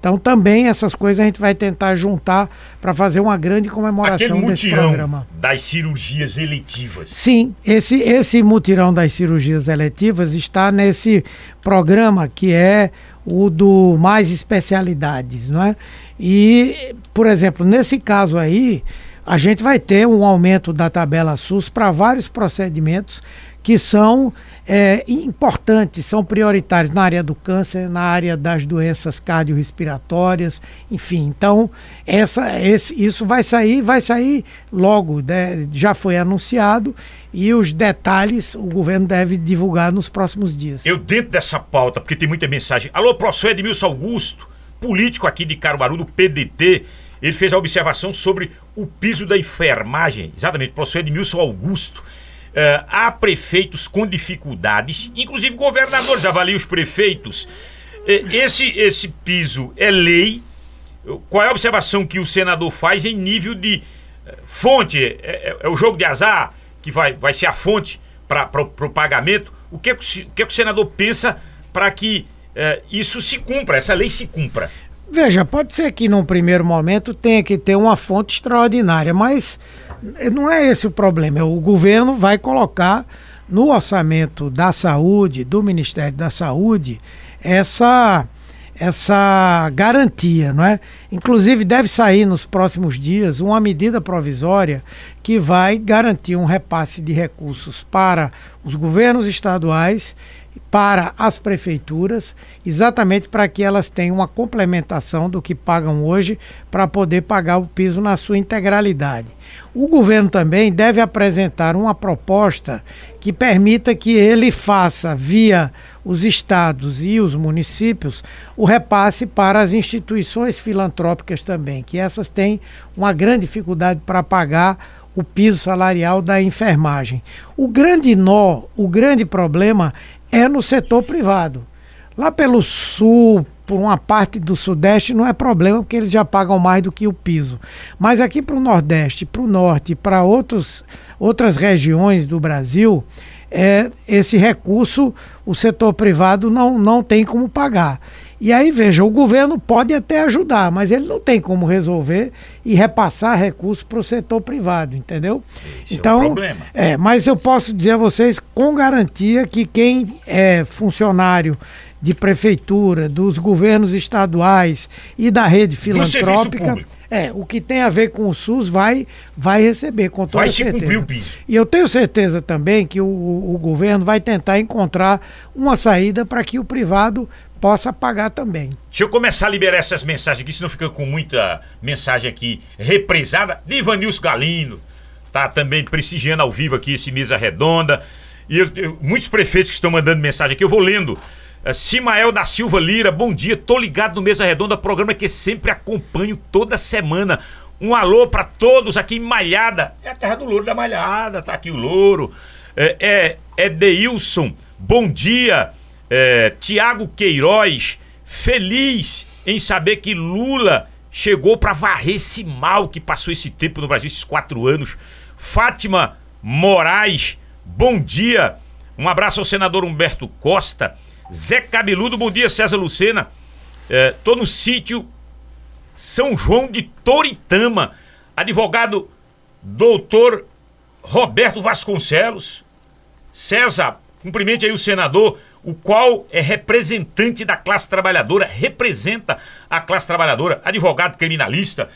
[SPEAKER 5] Então também essas coisas a gente vai tentar juntar para fazer uma grande comemoração
[SPEAKER 3] Aquele
[SPEAKER 5] desse programa.
[SPEAKER 3] das cirurgias eletivas.
[SPEAKER 5] Sim, esse esse mutirão das cirurgias eletivas está nesse programa que é o do mais especialidades, não é? E, por exemplo, nesse caso aí, a gente vai ter um aumento da tabela SUS para vários procedimentos que são é, importantes, são prioritários na área do câncer, na área das doenças cardiorrespiratórias, enfim. Então, essa, esse, isso vai sair, vai sair logo, né? já foi anunciado e os detalhes o governo deve divulgar nos próximos dias.
[SPEAKER 3] Eu, dentro dessa pauta, porque tem muita mensagem. Alô, professor Edmilson Augusto, político aqui de Caruaru, do PDT, ele fez a observação sobre o piso da enfermagem. Exatamente, professor Edmilson Augusto. Uh, há prefeitos com dificuldades, inclusive governadores avaliam os prefeitos. Uh, esse, esse piso é lei. Qual é a observação que o senador faz em nível de uh, fonte? É, é, é, o jogo de azar que vai, vai ser a fonte para o pagamento? O que, é que, o é que o senador pensa para que isso se cumpra, essa lei se cumpra?
[SPEAKER 5] Veja, pode ser que num primeiro momento tenha que ter uma fonte extraordinária, mas não é esse o problema. O governo vai colocar no orçamento da saúde, do Ministério da Saúde, essa essa garantia, não é? Inclusive deve sair nos próximos dias uma medida provisória que vai garantir um repasse de recursos para os governos estaduais para as prefeituras, exatamente para que elas tenham uma complementação do que pagam hoje para poder pagar o piso na sua integralidade. O governo também deve apresentar uma proposta que permita que ele faça via os estados e os municípios o repasse para as instituições filantrópicas também, que essas têm uma grande dificuldade para pagar o piso salarial da enfermagem. O grande nó, o grande problema é no setor privado. Lá pelo sul, por uma parte do sudeste, não é problema, porque eles já pagam mais do que o piso. Mas aqui para o nordeste, para o norte, para outras regiões do Brasil, é, esse recurso o setor privado não, não tem como pagar. E aí, veja, o governo pode até ajudar, mas ele não tem como resolver e repassar recursos para o setor privado, entendeu?
[SPEAKER 3] Esse então, é, então, problema.
[SPEAKER 5] é, mas eu posso dizer a vocês com garantia que quem é funcionário de prefeitura, dos governos estaduais e da rede filantrópica. É, o que tem a ver com o SUS vai, vai receber, com toda
[SPEAKER 3] vai
[SPEAKER 5] certeza.
[SPEAKER 3] Vai se cumprir o piso.
[SPEAKER 5] E eu tenho certeza também que o, o governo vai tentar encontrar uma saída para que o privado possa pagar também.
[SPEAKER 3] Deixa eu começar a liberar essas mensagens aqui, senão fica com muita mensagem aqui represada. Ivanilson Galindo, tá também prestigiando ao vivo aqui esse Mesa Redonda. E eu, eu, muitos prefeitos que estão mandando mensagem aqui, eu vou lendo. Uh, Simael da Silva Lira, bom dia, tô ligado no Mesa Redonda, programa que sempre acompanho toda semana. Um alô para todos aqui em Malhada. É a terra do louro da Malhada, tá aqui o louro. É, é, é Deilson, bom dia é, Tiago Queiroz, feliz em saber que Lula chegou para varrer esse mal que passou esse tempo no Brasil, esses quatro anos. Fátima Moraes, bom dia. Um abraço ao senador Humberto Costa. Zé Cabeludo, bom dia, César Lucena. É, tô no sítio São João de Toritama. Advogado doutor Roberto Vasconcelos. César, cumprimente aí o senador o qual é representante da classe trabalhadora, representa a classe trabalhadora, advogado criminalista.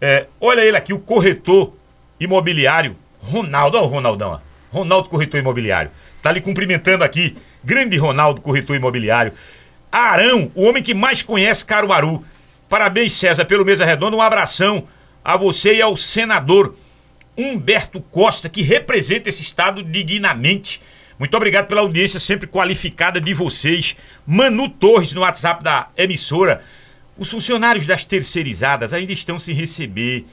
[SPEAKER 3] É, olha ele aqui, o corretor imobiliário, Ronaldo, olha o Ronaldão, Ronaldo Corretor Imobiliário. Tá lhe cumprimentando aqui, grande Ronaldo Corretor Imobiliário. Arão, o homem que mais conhece Caruaru. Parabéns, César, pelo Mesa Redonda. Um abração a você e ao senador Humberto Costa, que representa esse estado dignamente. Muito obrigado pela audiência sempre qualificada de vocês. Manu Torres no WhatsApp da emissora. Os funcionários das terceirizadas ainda estão sem receber,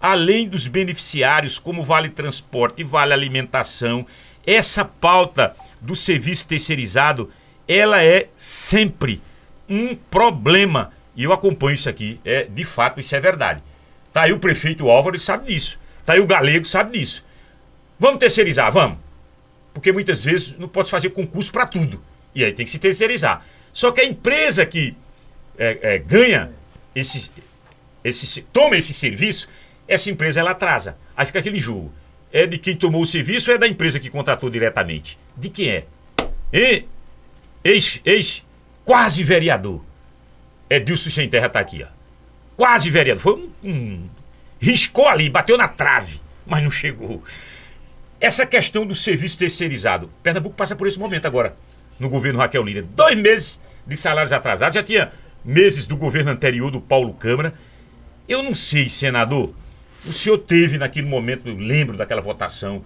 [SPEAKER 3] além dos beneficiários como Vale Transporte e Vale Alimentação. Essa pauta do serviço terceirizado, ela é sempre um problema. E eu acompanho isso aqui. É, de fato, isso é verdade. Tá aí o prefeito Álvaro sabe disso. Tá aí o Galego sabe disso. Vamos terceirizar, vamos. Porque muitas vezes não pode fazer concurso para tudo. E aí tem que se terceirizar. Só que a empresa que é, é, ganha esse, esse, toma esse serviço, essa empresa ela atrasa. Aí fica aquele jogo. É de quem tomou o serviço ou é da empresa que contratou diretamente? De quem é? E, ex, ex, quase vereador. Edilson Sem Terra tá aqui, ó. Quase vereador. Foi um, um. Riscou ali, bateu na trave, mas não chegou. Essa questão do serviço terceirizado. Pernambuco passa por esse momento agora, no governo Raquel Lira. Dois meses de salários atrasados. Já tinha meses do governo anterior, do Paulo Câmara. Eu não sei, senador. O senhor teve naquele momento, eu lembro daquela votação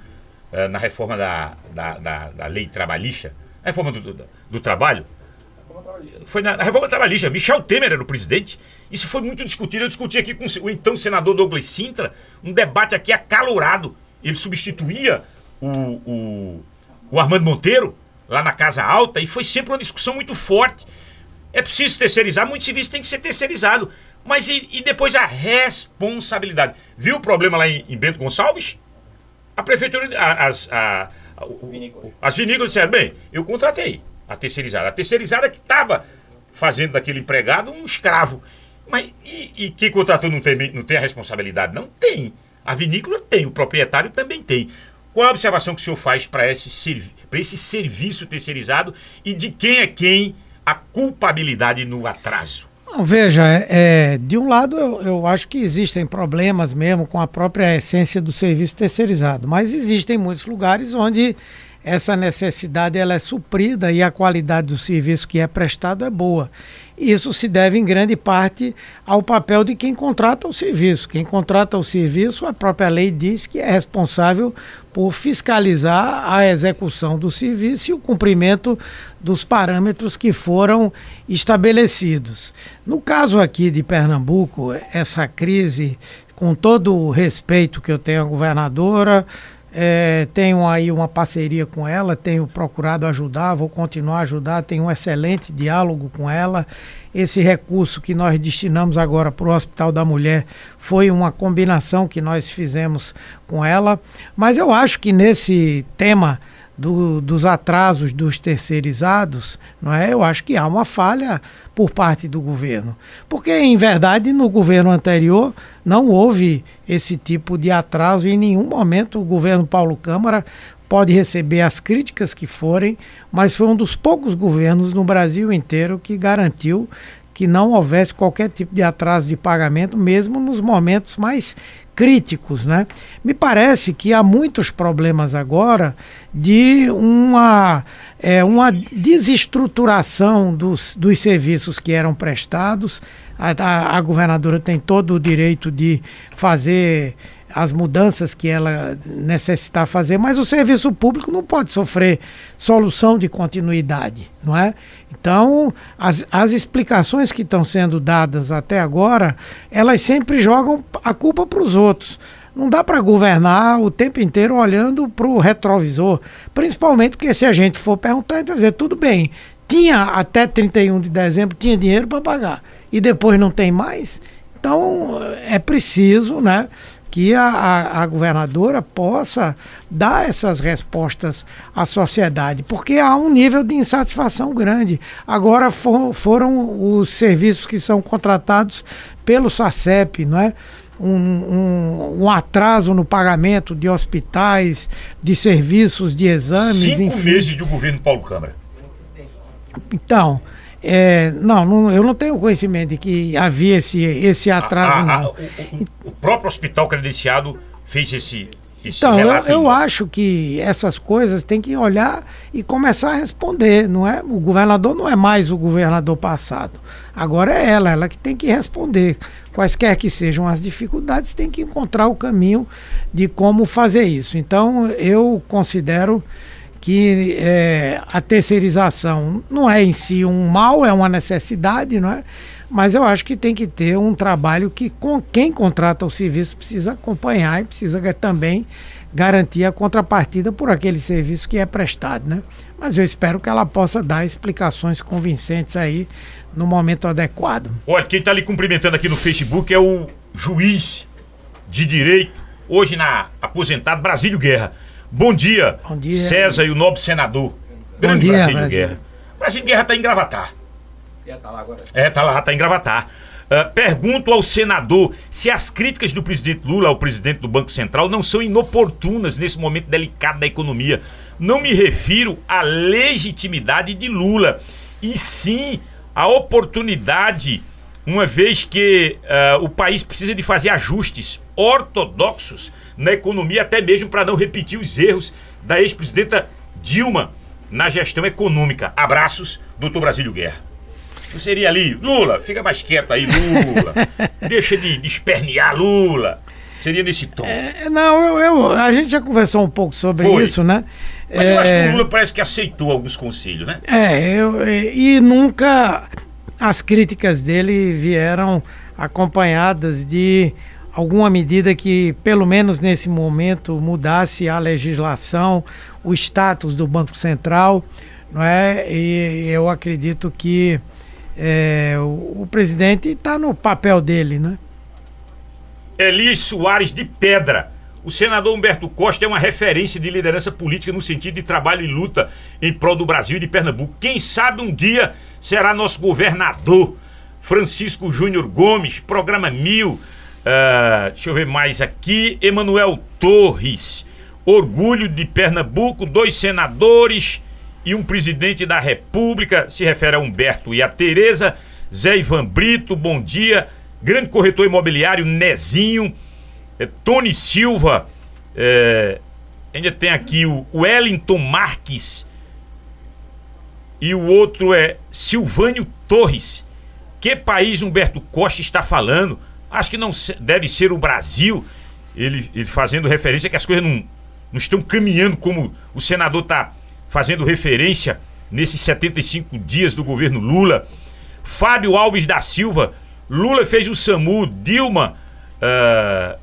[SPEAKER 3] uh, na reforma da, da, da, da, lei trabalhista, a reforma do, do, do trabalho. Foi na, reforma trabalhista. Michel Temer era o presidente. Isso foi muito discutido. Eu discuti aqui com o então senador Douglas Sintra, um debate aqui acalorado. Ele substituía o, o, o Armando Monteiro lá na Casa Alta e foi sempre uma discussão muito forte. É preciso terceirizar, muito serviço tem que ser terceirizado. Mas e, e, depois a responsabilidade? Viu o problema lá em, em Bento Gonçalves? A prefeitura, a, as, a, a, o, as vinícolas disseram, bem, eu contratei a terceirizada. A terceirizada que estava fazendo daquele empregado um escravo. Mas e, e quem contratou não tem, não tem a responsabilidade? Não tem. A vinícola tem, o proprietário também tem. Qual a observação que o senhor faz para esse, esse serviço terceirizado e de quem é quem a culpabilidade no atraso?
[SPEAKER 5] Não, veja, é, é, de um lado eu, eu, acho que existem problemas mesmo com a própria essência do serviço terceirizado, mas existem muitos lugares onde essa necessidade ela é suprida e a qualidade do serviço que é prestado é boa. Isso se deve em grande parte ao papel de quem contrata o serviço. Quem contrata o serviço, a própria lei diz que é responsável por fiscalizar a execução do serviço e o cumprimento dos parâmetros que foram estabelecidos. No caso aqui de Pernambuco, essa crise, com todo o respeito que eu tenho à governadora, é, tenho aí uma parceria com ela, tenho procurado ajudar, vou continuar a ajudar, tenho um excelente diálogo com ela. Esse recurso que nós destinamos agora para o Hospital da Mulher foi uma combinação que nós fizemos com ela. Mas eu acho que nesse tema do, dos atrasos dos terceirizados, não é? Eu acho que há uma falha por parte do governo. Porque, em verdade, no governo anterior não houve esse tipo de atraso e em nenhum momento o governo Paulo Câmara pode receber as críticas que forem, mas foi um dos poucos governos no Brasil inteiro que garantiu que não houvesse qualquer tipo de atraso de pagamento, mesmo nos momentos mais críticos, né? Me parece que há muitos problemas agora de uma, é, uma desestruturação dos, dos serviços que eram prestados. A, a, a governadora tem todo o direito de fazer as mudanças que ela necessitar fazer, mas o serviço público não pode sofrer solução de continuidade, não é? Então, as, as explicações que estão sendo dadas até agora, elas sempre jogam a culpa para os outros. Não dá para governar o tempo inteiro olhando para o retrovisor, principalmente porque se a gente for perguntar, a vai dizer, tudo bem, tinha até 31 de dezembro, tinha dinheiro para pagar, e depois não tem mais? Então, é preciso, né? Que a, a, a, governadora possa dar essas respostas à sociedade, porque há um nível de insatisfação grande. Agora for, foram os serviços que são contratados pelo SACEP, não é? Um, um, um, atraso no pagamento de hospitais, de serviços, de exames.
[SPEAKER 3] Cinco enfim. meses do governo Paulo Câmara.
[SPEAKER 5] Então, é, não, não, eu não tenho conhecimento de que havia esse, esse atraso. A, a, a,
[SPEAKER 3] o, o, próprio hospital credenciado fez esse, esse
[SPEAKER 5] Então, eu, eu
[SPEAKER 3] não?
[SPEAKER 5] acho que essas coisas tem que olhar e começar a responder, não é? O governador não é mais o governador passado. Agora é ela, ela que tem que responder. Quaisquer que sejam as dificuldades, tem que encontrar o caminho de como fazer isso. Então, eu considero que eh, a terceirização não é em si um mal, é uma necessidade, não é? Mas eu acho que tem que ter um trabalho que com quem contrata o serviço precisa acompanhar e precisa também garantir a contrapartida por aquele serviço que é prestado, né? Mas eu espero que ela possa dar explicações convincentes aí no momento adequado.
[SPEAKER 3] Olha, quem tá lhe cumprimentando aqui no Facebook é o juiz de direito, hoje na aposentado Brasílio Guerra. Bom dia,
[SPEAKER 5] Bom dia.
[SPEAKER 3] César e o nobre senador. Grande
[SPEAKER 5] dia,
[SPEAKER 3] Brasílio
[SPEAKER 5] Brasília.
[SPEAKER 3] Guerra. Brasílio Guerra tá em Gravatar. É, tá lá, tá em Gravatar. Ah, pergunto ao senador se as críticas do presidente Lula ao presidente do Banco Central não são inoportunas nesse momento delicado da economia. Não me refiro à legitimidade de Lula, e sim à oportunidade, uma vez que ah, o país precisa de fazer ajustes ortodoxos na economia, até mesmo para não repetir os erros da ex-presidenta Dilma na gestão econômica. Abraços, doutor Brasílio Guerra. Não seria ali, Lula, fica mais quieto aí, Lula. [laughs] Deixa de, de espernear, Lula. Seria nesse tom.
[SPEAKER 5] É, não, eu, eu- a gente já conversou um pouco sobre
[SPEAKER 3] Foi.
[SPEAKER 5] isso, né?
[SPEAKER 3] Mas eu acho que
[SPEAKER 5] É,
[SPEAKER 3] o Lula parece que aceitou alguns conselhos, né?
[SPEAKER 5] É, eu, e nunca as críticas dele vieram acompanhadas de alguma medida que, pelo menos nesse momento, mudasse a legislação, o status do Banco Central, não é? E eu acredito que é, o, o presidente está no papel dele, né?
[SPEAKER 3] Elias Soares de Pedra. O senador Humberto Costa é uma referência de liderança política no sentido de trabalho e luta em prol do Brasil e de Pernambuco. Quem sabe um dia será nosso governador. Francisco Júnior Gomes, programa Mil. Ah, deixa eu ver mais aqui. Emanuel Torres. Orgulho de Pernambuco, dois senadores e um presidente da República. Se refere a Humberto e a Tereza. Zé Ivan Brito, bom dia. Grande corretor imobiliário, Nezinho. É, Tony Silva. é, ainda tem aqui o Wellington Marques. E o outro é Silvânio Torres. Que país Humberto Costa está falando? Acho que não se- deve ser o Brasil. Ele, ele fazendo referência que as coisas não, não estão caminhando como o senador está fazendo referência nesses 75 dias do governo Lula. Fábio Alves da Silva. Lula fez o SAMU, Dilma. ah,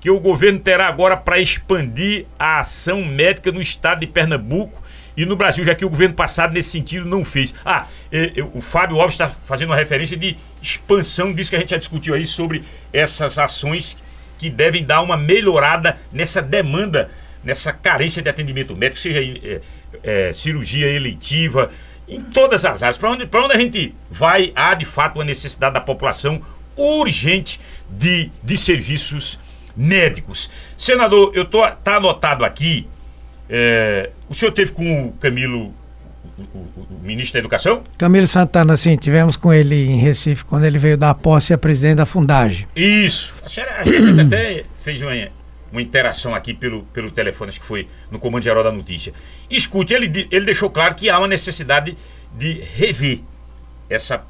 [SPEAKER 3] que o governo terá agora para expandir a ação médica no estado de Pernambuco e no Brasil, já que o governo passado nesse sentido não fez. Ah, eh, o Fábio Alves está fazendo uma referência de expansão disso que a gente já discutiu aí sobre essas ações que devem dar uma melhorada nessa demanda, nessa carência de atendimento médico, seja eh, eh, cirurgia eletiva, em todas as áreas. Para onde, onde a gente vai, há de fato uma necessidade da população urgente de, de serviços médicos. Senador, eu tô tá anotado aqui. é, o senhor teve com o Camilo, o, o- o ministro da Educação?
[SPEAKER 5] Camilo Santana, sim, tivemos com ele em Recife quando ele veio dar posse a presidente da Fundagem.
[SPEAKER 3] Isso. A senhora a gente até fez uma, uma interação aqui pelo, pelo telefone, acho que foi no Comando Geral da Notícia. Escute, ele, ele deixou claro que há uma necessidade de rever essa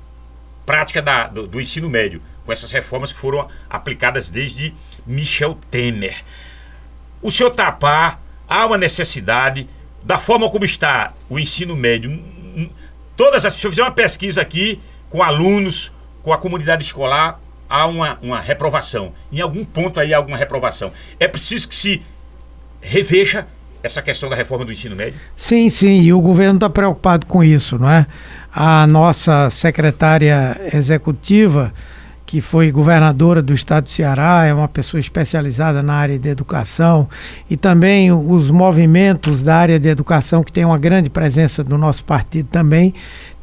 [SPEAKER 3] prática da- do, do ensino médio, com essas reformas que foram aplicadas desde Michel Temer. O senhor tapar, há uma necessidade, da forma como está o ensino médio, todas as. Se eu fizer uma pesquisa aqui com alunos, com a comunidade escolar, há uma, uma reprovação. Em algum ponto aí há alguma reprovação. É preciso que se reveja essa questão da reforma do ensino médio?
[SPEAKER 5] Sim, sim, e o governo está preocupado com isso, não é? A nossa secretária executiva, que foi governadora do estado do Ceará, é uma pessoa especializada na área de educação, e também os movimentos da área de educação, que tem uma grande presença do nosso partido também,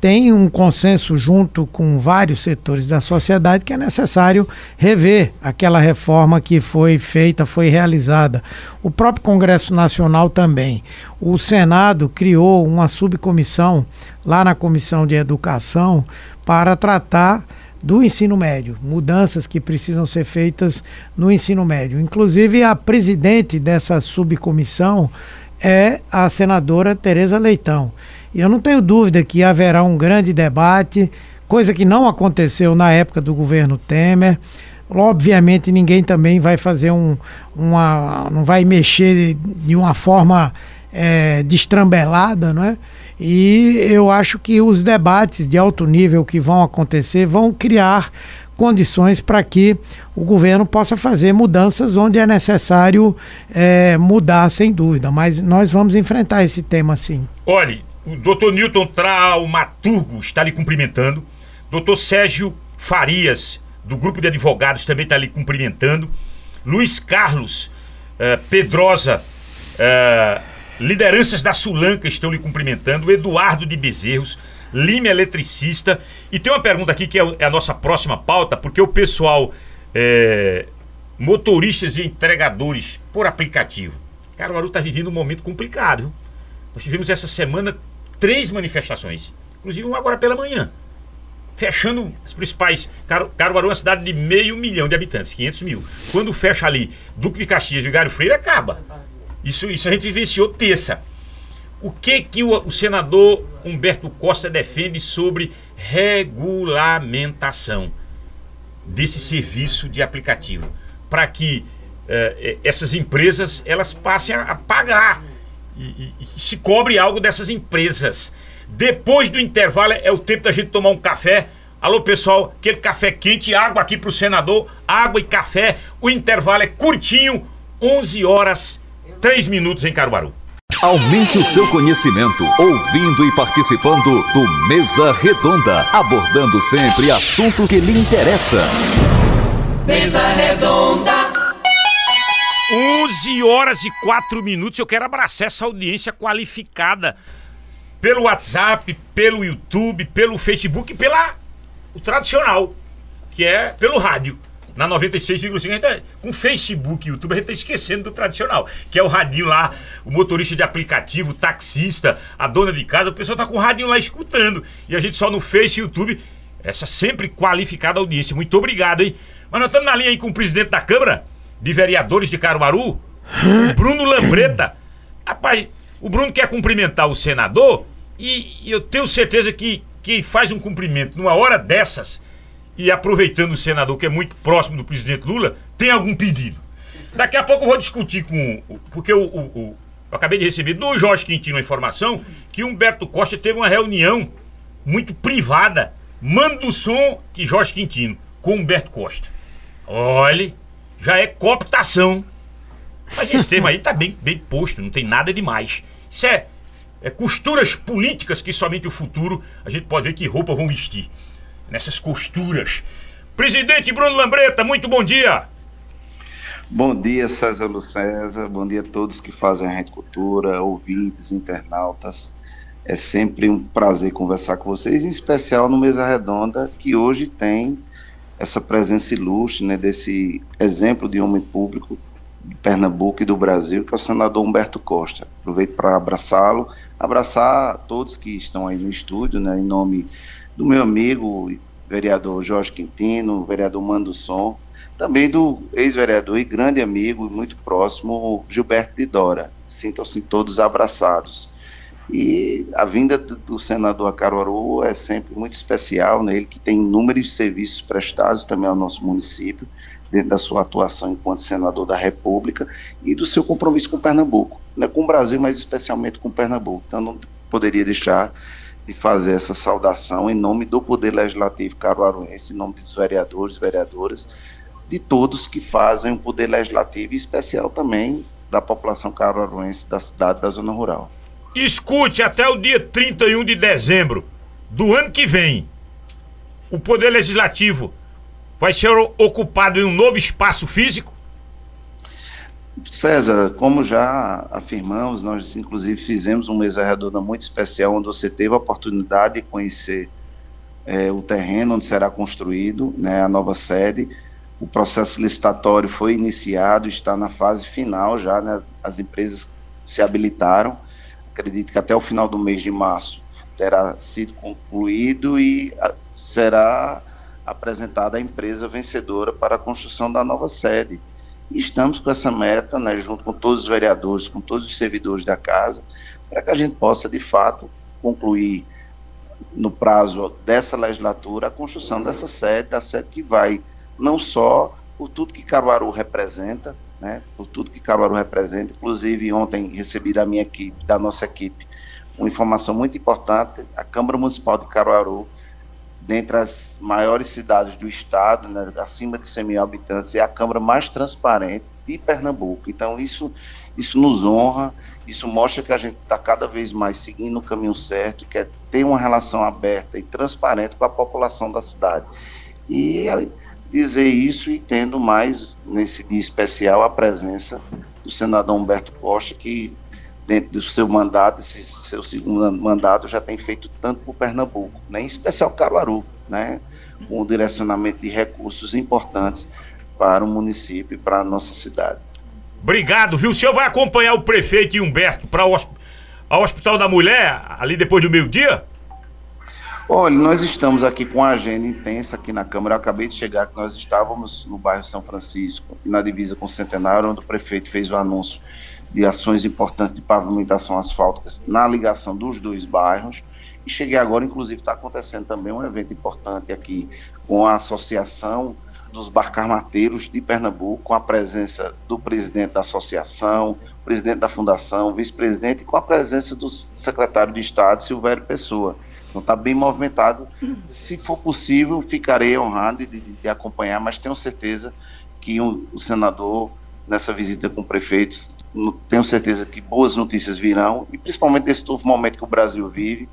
[SPEAKER 5] tem um consenso junto com vários setores da sociedade que é necessário rever aquela reforma que foi feita, foi realizada. O próprio Congresso Nacional também. O Senado criou uma subcomissão lá na Comissão de Educação para tratar do ensino médio, mudanças que precisam ser feitas no ensino médio. Inclusive, a presidente dessa subcomissão é a senadora Tereza Leitão. E eu não tenho dúvida que haverá um grande debate, coisa que não aconteceu na época do governo Temer. Obviamente, ninguém também vai fazer um, uma. não vai mexer de uma forma é, destrambelada, não é? E eu acho que os debates de alto nível que vão acontecer vão criar condições para que o governo possa fazer mudanças onde é necessário é, mudar, sem dúvida. Mas nós vamos enfrentar esse tema sim.
[SPEAKER 3] Olhe, o doutor Newton Traumaturgo está lhe cumprimentando. Doutor Sérgio Farias, do grupo de advogados, também está lhe cumprimentando. Luiz Carlos eh, Pedrosa, eh, lideranças da Sulanca estão lhe cumprimentando. Eduardo de Bezerros, Lime Eletricista. E tem uma pergunta aqui que é, é a nossa próxima pauta, porque o pessoal, eh, motoristas e entregadores por aplicativo. Caruaru está vivendo um momento complicado. Viu? Nós tivemos essa semana três manifestações, inclusive uma agora pela manhã, fechando as principais. Car Caruaru é uma cidade de meio milhão de habitantes, 500 mil. Quando fecha ali Duque de Caxias e Vigário Freire, acaba. Isso, isso a gente vivenciou terça. O que que o, o senador Humberto Costa defende sobre regulamentação desse serviço de aplicativo? Para que eh, essas empresas elas passem a, pagar e, e, se cobre algo dessas empresas. Depois do intervalo é o tempo da gente tomar um café. Alô pessoal, aquele café quente, água aqui pro senador, água e café. O intervalo é curtinho, 11 horas 3 minutos em Caruaru.
[SPEAKER 1] Aumente o seu conhecimento ouvindo e participando do Mesa Redonda, abordando sempre assuntos que lhe interessam.
[SPEAKER 2] Mesa Redonda.
[SPEAKER 3] 11 horas e 4 minutos. Eu quero abraçar essa audiência qualificada pelo WhatsApp, pelo YouTube, pelo Facebook e pela o tradicional, que é pelo rádio. Na 96,5, tá, com Facebook e YouTube, a gente tá esquecendo do tradicional, que é o radinho lá, o motorista de aplicativo, o taxista, a dona de casa, o pessoal tá com o radinho lá escutando. E a gente só no Face e YouTube, essa sempre qualificada audiência. Muito obrigado, hein? Mas nós estamos na linha aí com o presidente da Câmara, de vereadores de Caruaru, o Bruno Lambreta. Rapaz, o Bruno quer cumprimentar o senador e, e eu tenho certeza que quem faz um cumprimento numa hora dessas e aproveitando o senador que é muito próximo do presidente Lula, tem algum pedido. Daqui a pouco eu vou discutir com. Porque o, o, eu acabei de receber do Jorge Quintino a informação que Humberto Costa teve uma reunião muito privada, Mando do Som e Jorge Quintino, com Humberto Costa. Olhe, já é cooptação. Mas esse tema aí tá bem, bem posto, não tem nada demais. Isso é, é costuras políticas que somente o futuro a gente pode ver que roupa vão vestir. Nessas costuras. Presidente Bruno Lambreta, muito bom dia.
[SPEAKER 6] Bom dia, César Lucésar. Bom dia a todos que fazem a Rede Cultura, ouvintes, internautas. É sempre um prazer conversar com vocês, em especial no Mesa Redonda, que hoje tem essa presença ilustre, né, desse exemplo de homem público de Pernambuco e do Brasil, que é o senador Humberto Costa. Aproveito para abraçá-lo, abraçar todos que estão aí no estúdio, né, em nome do meu amigo vereador Jorge Quintino, vereador Mando Som, também do ex-vereador e grande amigo, muito próximo, Gilberto de Dora. Sintam-se todos abraçados. E a vinda do, do senador Caruaru é sempre muito especial, né? ele que tem inúmeros serviços prestados também ao nosso município, dentro da sua atuação enquanto senador da República e do seu compromisso com Pernambuco, né? com o Brasil, mas especialmente com Pernambuco. Então não poderia deixar de fazer essa saudação em nome do Poder Legislativo caruaruense, em nome dos vereadores vereadoras, de todos que fazem o Poder Legislativo, e especial também da população caruaruense da cidade da zona rural.
[SPEAKER 3] Escute até o dia 31 de dezembro do ano que vem. O Poder Legislativo vai ser ocupado em um novo espaço físico?
[SPEAKER 6] César, como já afirmamos, nós inclusive fizemos uma redonda muito especial onde você teve a oportunidade de conhecer é, o terreno onde será construído né, a nova sede. O processo licitatório foi iniciado, está na fase final já, né, as empresas se habilitaram acredito que até o final do mês de março terá sido concluído e será apresentada à empresa vencedora para a construção da nova sede. E estamos com essa meta, né, junto com todos os vereadores, com todos os servidores da casa, para que a gente possa, de fato, concluir no prazo dessa legislatura a construção dessa sede, da sede que vai não só por tudo que Caruaru representa, né, por tudo que Caruaru representa, inclusive ontem recebi da minha equipe, da nossa equipe, uma informação muito importante, a Câmara Municipal de Caruaru dentre as maiores cidades do estado, né, acima de 100 mil habitantes, é a Câmara mais transparente de Pernambuco. Então, isso, isso nos honra, isso mostra que a gente está cada vez mais seguindo o caminho certo, que é ter uma relação aberta e transparente com a população da cidade. E dizer isso e tendo mais, nesse dia especial, a presença do senador Humberto Costa, que dentro do seu mandato, esse seu segundo mandato, já tem feito tanto por Pernambuco, né, em especial Caruaru, né, com o direcionamento de recursos importantes para o município e para a nossa cidade.
[SPEAKER 3] Obrigado, viu? O senhor vai acompanhar o prefeito Humberto para o Hospital da Mulher, ali depois do meio-dia?
[SPEAKER 6] Olha, nós estamos aqui com a agenda intensa aqui na Câmara. Eu acabei de chegar que nós estávamos no bairro São Francisco, na divisa com o Centenário, onde o prefeito fez o anúncio de ações importantes de pavimentação asfáltica na ligação dos dois bairros. E cheguei agora, inclusive, está acontecendo também um evento importante aqui com a Associação dos Barcarmateiros de Pernambuco, com a presença do presidente da associação, presidente da fundação, vice-presidente e com a presença do secretário de Estado, Silvério Pessoa. Então está bem movimentado. Se for possível, ficarei honrado de, de, de acompanhar, mas tenho certeza que um, o senador, nessa visita com prefeitos, tenho certeza que boas notícias virão, e principalmente nesse novo momento que o Brasil vive,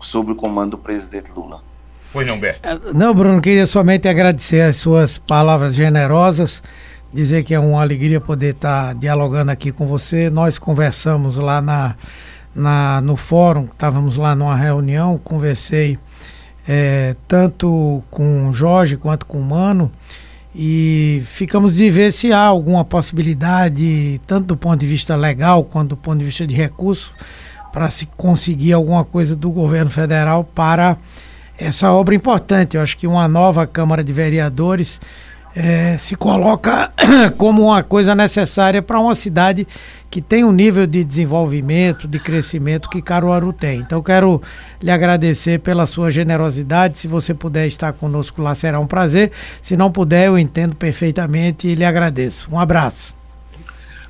[SPEAKER 6] sob o comando do presidente Lula.
[SPEAKER 3] Pois não, Berto? É,
[SPEAKER 5] não, Bruno, queria somente agradecer as suas palavras generosas, dizer que é uma alegria poder estar dialogando aqui com você. Nós conversamos lá na, na no fórum, estávamos lá numa reunião, conversei é, tanto com o Jorge quanto com o Mano, e ficamos de ver se há alguma possibilidade, tanto do ponto de vista legal quanto do ponto de vista de recurso, para se conseguir alguma coisa do governo federal para essa obra importante. Eu acho que uma nova Câmara de Vereadores é, se coloca [coughs] como uma coisa necessária para uma cidade que tem um nível de desenvolvimento, de crescimento que Caruaru tem. Então quero lhe agradecer pela sua generosidade. Se você puder estar conosco lá, será um prazer. Se não puder, eu entendo perfeitamente e lhe agradeço. Um abraço.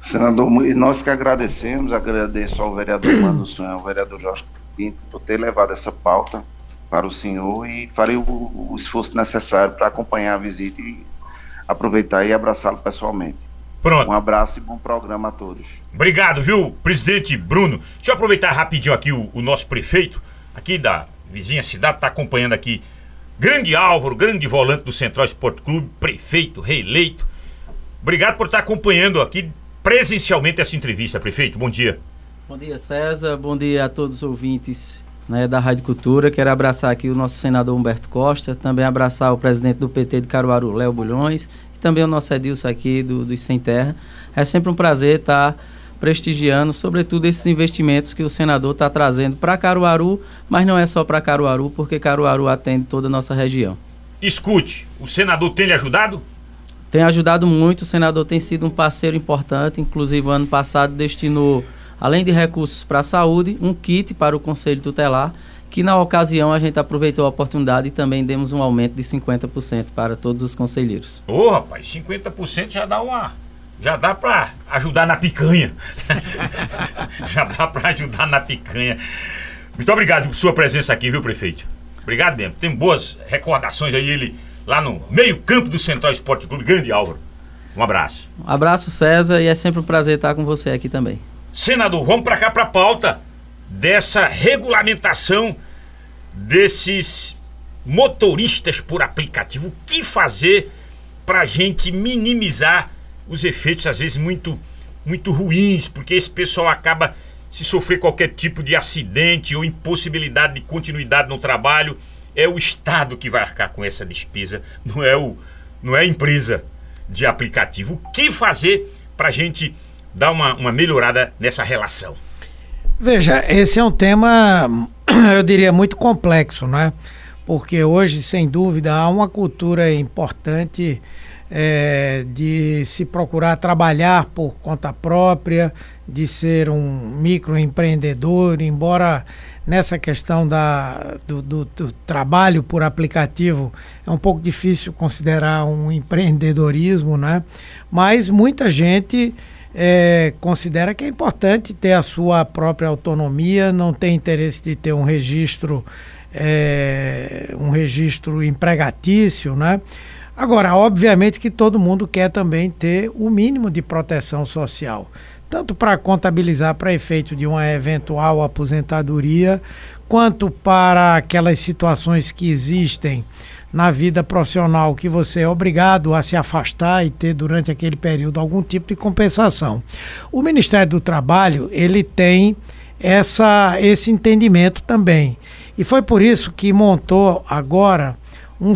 [SPEAKER 6] Senador, nós que agradecemos, agradeço ao vereador Sonho, [clears throat] ao vereador Jorge Tinto, por ter levado essa pauta para o senhor e farei o, o esforço necessário para acompanhar a visita e aproveitar e abraçá-lo pessoalmente.
[SPEAKER 3] Pronto.
[SPEAKER 6] Um abraço e bom programa a todos.
[SPEAKER 3] Obrigado, viu, presidente Bruno. Deixa eu aproveitar rapidinho aqui o, o nosso prefeito, aqui da vizinha cidade, está acompanhando aqui. Grande Álvaro, grande volante do Central Esporte Clube, prefeito, reeleito. Obrigado por estar acompanhando aqui presencialmente essa entrevista, prefeito. Bom dia.
[SPEAKER 7] Bom dia, César. Bom dia a todos os ouvintes né, da Rádio Cultura. Quero abraçar aqui o nosso senador Humberto Costa, também abraçar o presidente do PT de Caruaru, Léo Bulhões, também o nosso Edilson aqui do, do Sem Terra. É sempre um prazer estar prestigiando, sobretudo esses investimentos que o senador está trazendo para Caruaru, mas não é só para Caruaru, porque Caruaru atende toda a nossa região.
[SPEAKER 3] Escute, o senador tem lhe ajudado?
[SPEAKER 7] Tem ajudado muito, o senador tem sido um parceiro importante, inclusive ano passado destinou além de recursos para a saúde, um kit para o Conselho Tutelar, que na ocasião a gente aproveitou a oportunidade e também demos um aumento de 50% para todos os conselheiros.
[SPEAKER 3] Ô, oh, rapaz, 50% já dá uma já dá para ajudar na picanha. [laughs] já dá para ajudar na picanha. Muito obrigado por sua presença aqui, viu, prefeito? Obrigado mesmo. Tem boas recordações aí, ele lá no meio-campo do Central Esporte Clube, grande Álvaro. Um abraço.
[SPEAKER 7] Um abraço, César, e é sempre um prazer estar com você aqui também.
[SPEAKER 3] Senador, vamos para cá para pauta dessa regulamentação desses motoristas por aplicativo. O que fazer para a gente minimizar os efeitos, às vezes, muito, muito ruins, porque esse pessoal acaba se sofrer qualquer tipo de acidente ou impossibilidade de continuidade no trabalho. É o Estado que vai arcar com essa despesa, não é, o, não é a empresa de aplicativo. O que fazer para a gente dar uma, uma melhorada nessa relação?
[SPEAKER 5] Veja, esse é um tema, eu diria, muito complexo, não é? porque hoje, sem dúvida, há uma cultura importante é, de se procurar trabalhar por conta própria, de ser um microempreendedor, embora nessa questão da, do, do, do, trabalho por aplicativo é um pouco difícil considerar um empreendedorismo, né? Mas muita gente é, considera que é importante ter a sua própria autonomia, não tem interesse de ter um registro, é, um registro empregatício, né? Agora, obviamente que todo mundo quer também ter o mínimo de proteção social tanto para contabilizar para efeito de uma eventual aposentadoria, quanto para aquelas situações que existem na vida profissional que você é obrigado a se afastar e ter durante aquele período algum tipo de compensação. O Ministério do Trabalho, ele tem essa esse entendimento também. E foi por isso que montou agora um,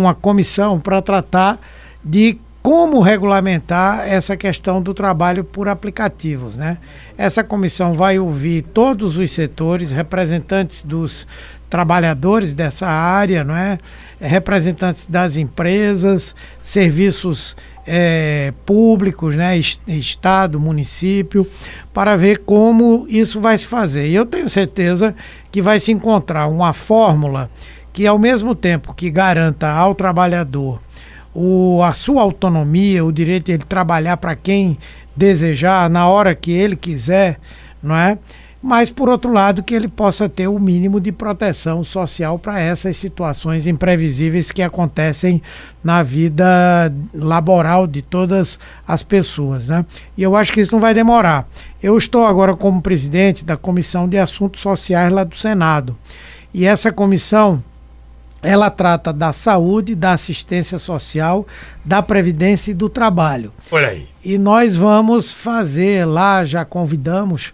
[SPEAKER 5] uma comissão para tratar de como regulamentar essa questão do trabalho por aplicativos, né? Essa comissão vai ouvir todos os setores, representantes dos trabalhadores dessa área, não é? representantes das empresas, serviços é, públicos, né? Estado, município, para ver como isso vai se fazer. E eu tenho certeza que vai se encontrar uma fórmula que, ao mesmo tempo que garanta ao trabalhador o, a sua autonomia, o direito de ele trabalhar para quem desejar, na hora que ele quiser, não é? Mas, por outro lado, que ele possa ter o mínimo de proteção social para essas situações imprevisíveis que acontecem na vida laboral de todas as pessoas. Né? E eu acho que isso não vai demorar. Eu estou agora como presidente da Comissão de Assuntos Sociais lá do Senado. E essa comissão ela trata da saúde, da assistência social, da previdência e do trabalho.
[SPEAKER 3] Olha aí.
[SPEAKER 5] E nós vamos fazer lá, já convidamos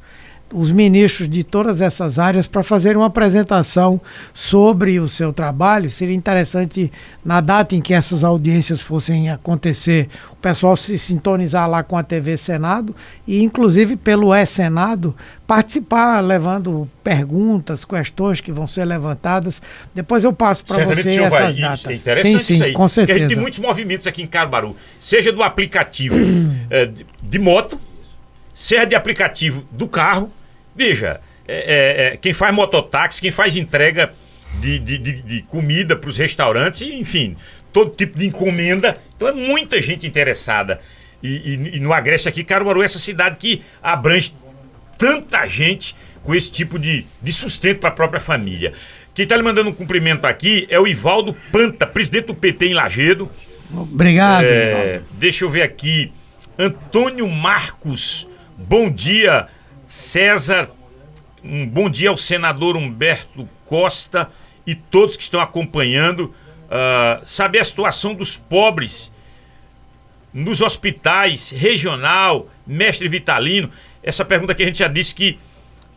[SPEAKER 5] os ministros de todas essas áreas para fazer uma apresentação sobre o seu trabalho. Seria interessante, na data em que essas audiências fossem acontecer, o pessoal se sintonizar lá com a TV Senado e, inclusive, pelo E-Senado, participar, levando perguntas, questões que vão ser levantadas. Depois eu passo para você essas vai, datas. Isso
[SPEAKER 3] é interessante sim, sim, isso aí. Com certeza. Porque a gente tem muitos movimentos aqui em Caruaru, seja do aplicativo é, [clears throat] de moto, seja de aplicativo do carro, Veja, é, é, é, quem faz mototáxi, quem faz entrega de, de, de, de comida para os restaurantes, enfim, todo tipo de encomenda. Então é muita gente interessada. E, e, e no Agreste aqui, Caruaru é essa cidade que abrange tanta gente com esse tipo de, de sustento para a própria família. Quem está lhe mandando um cumprimento aqui é o Ivaldo Panta, presidente do PT em Lagedo.
[SPEAKER 5] Obrigado. É,
[SPEAKER 3] deixa eu ver aqui. Antônio Marcos, bom dia. César, um bom dia ao senador Humberto Costa e todos que estão acompanhando. Uh, saber a situação dos pobres nos hospitais, regional, mestre Vitalino. Essa pergunta que a gente já disse que.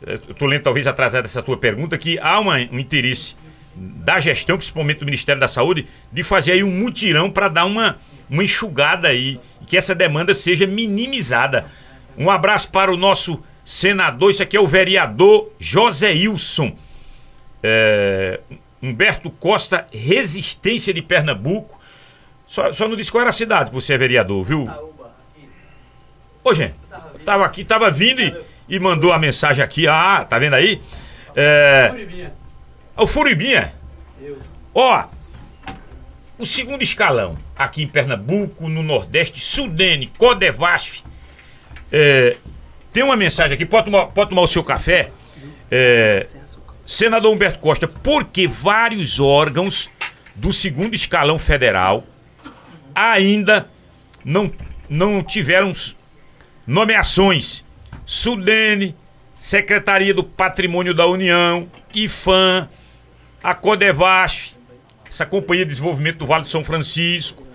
[SPEAKER 3] Eh, Estou lendo talvez atrasada essa tua pergunta, que há uma, um interesse da gestão, principalmente do Ministério da Saúde, de fazer aí um mutirão para dar uma, uma enxugada aí, que essa demanda seja minimizada. Um abraço para o nosso senador, isso aqui é o vereador José Wilson. É, Humberto Costa, Resistência de Pernambuco. Só, só não disse qual era a cidade que você é vereador, viu? Ô, gente, tava aqui, tava vindo e, e mandou a mensagem aqui. Ah, tá vendo aí? É, o Furibinha. Ó, o segundo escalão aqui em Pernambuco, no Nordeste, Sudene, Codevasf, é, tem uma mensagem aqui, pode tomar, pode tomar o seu café. É, senador Humberto Costa, porque vários órgãos do segundo escalão federal ainda não, não tiveram nomeações. Sudene, Secretaria do Patrimônio da União, IFAM, a Codevasf, essa Companhia de Desenvolvimento do Vale do São Francisco,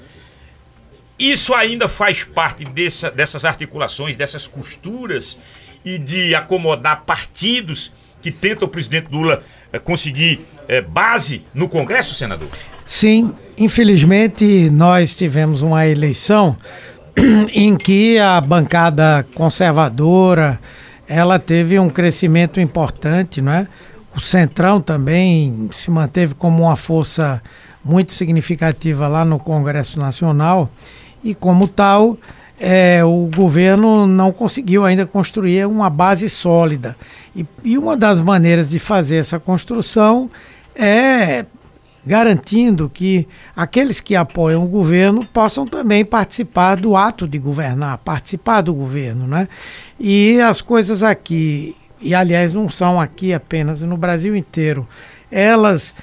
[SPEAKER 3] isso ainda faz parte dessa, dessas articulações, dessas costuras e de acomodar partidos que tentam o presidente Lula é, conseguir é, base no Congresso, senador?
[SPEAKER 5] Sim, infelizmente nós tivemos uma eleição [clears throat] em que a bancada conservadora ela teve um crescimento importante, não é? o Centrão também se manteve como uma força muito significativa lá no Congresso Nacional e, como tal, é, o governo não conseguiu ainda construir uma base sólida. E, e uma das maneiras de fazer essa construção é garantindo que aqueles que apoiam o governo possam também participar do ato de governar, participar do governo, né? E as coisas aqui, e aliás não são aqui apenas, no Brasil inteiro, elas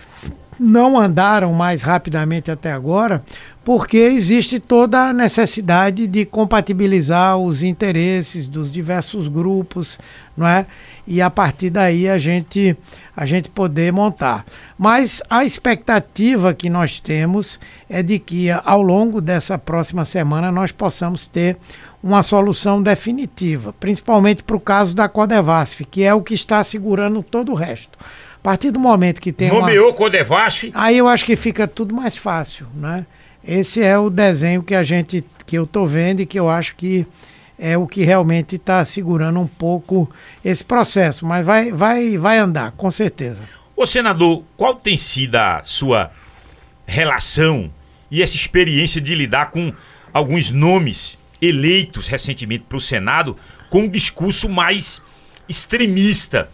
[SPEAKER 5] não andaram mais rapidamente até agora, porque existe toda a necessidade de compatibilizar os interesses dos diversos grupos, não é? E a partir daí a gente a gente poder montar. Mas a expectativa que nós temos é de que ao longo dessa próxima semana nós possamos ter uma solução definitiva, principalmente para o caso da Codevasf, que é o que está segurando todo o resto. A partir do momento que tem
[SPEAKER 3] Nomeou uma... Codevasf?
[SPEAKER 5] Aí eu acho que fica tudo mais fácil, né? Esse é o desenho que a gente que eu estou vendo e que eu acho que é o que realmente está segurando um pouco esse processo, mas vai, vai, vai andar, com certeza.
[SPEAKER 3] Ô senador, qual tem sido a sua relação e essa experiência de lidar com alguns nomes eleitos recentemente para o Senado com um discurso mais extremista?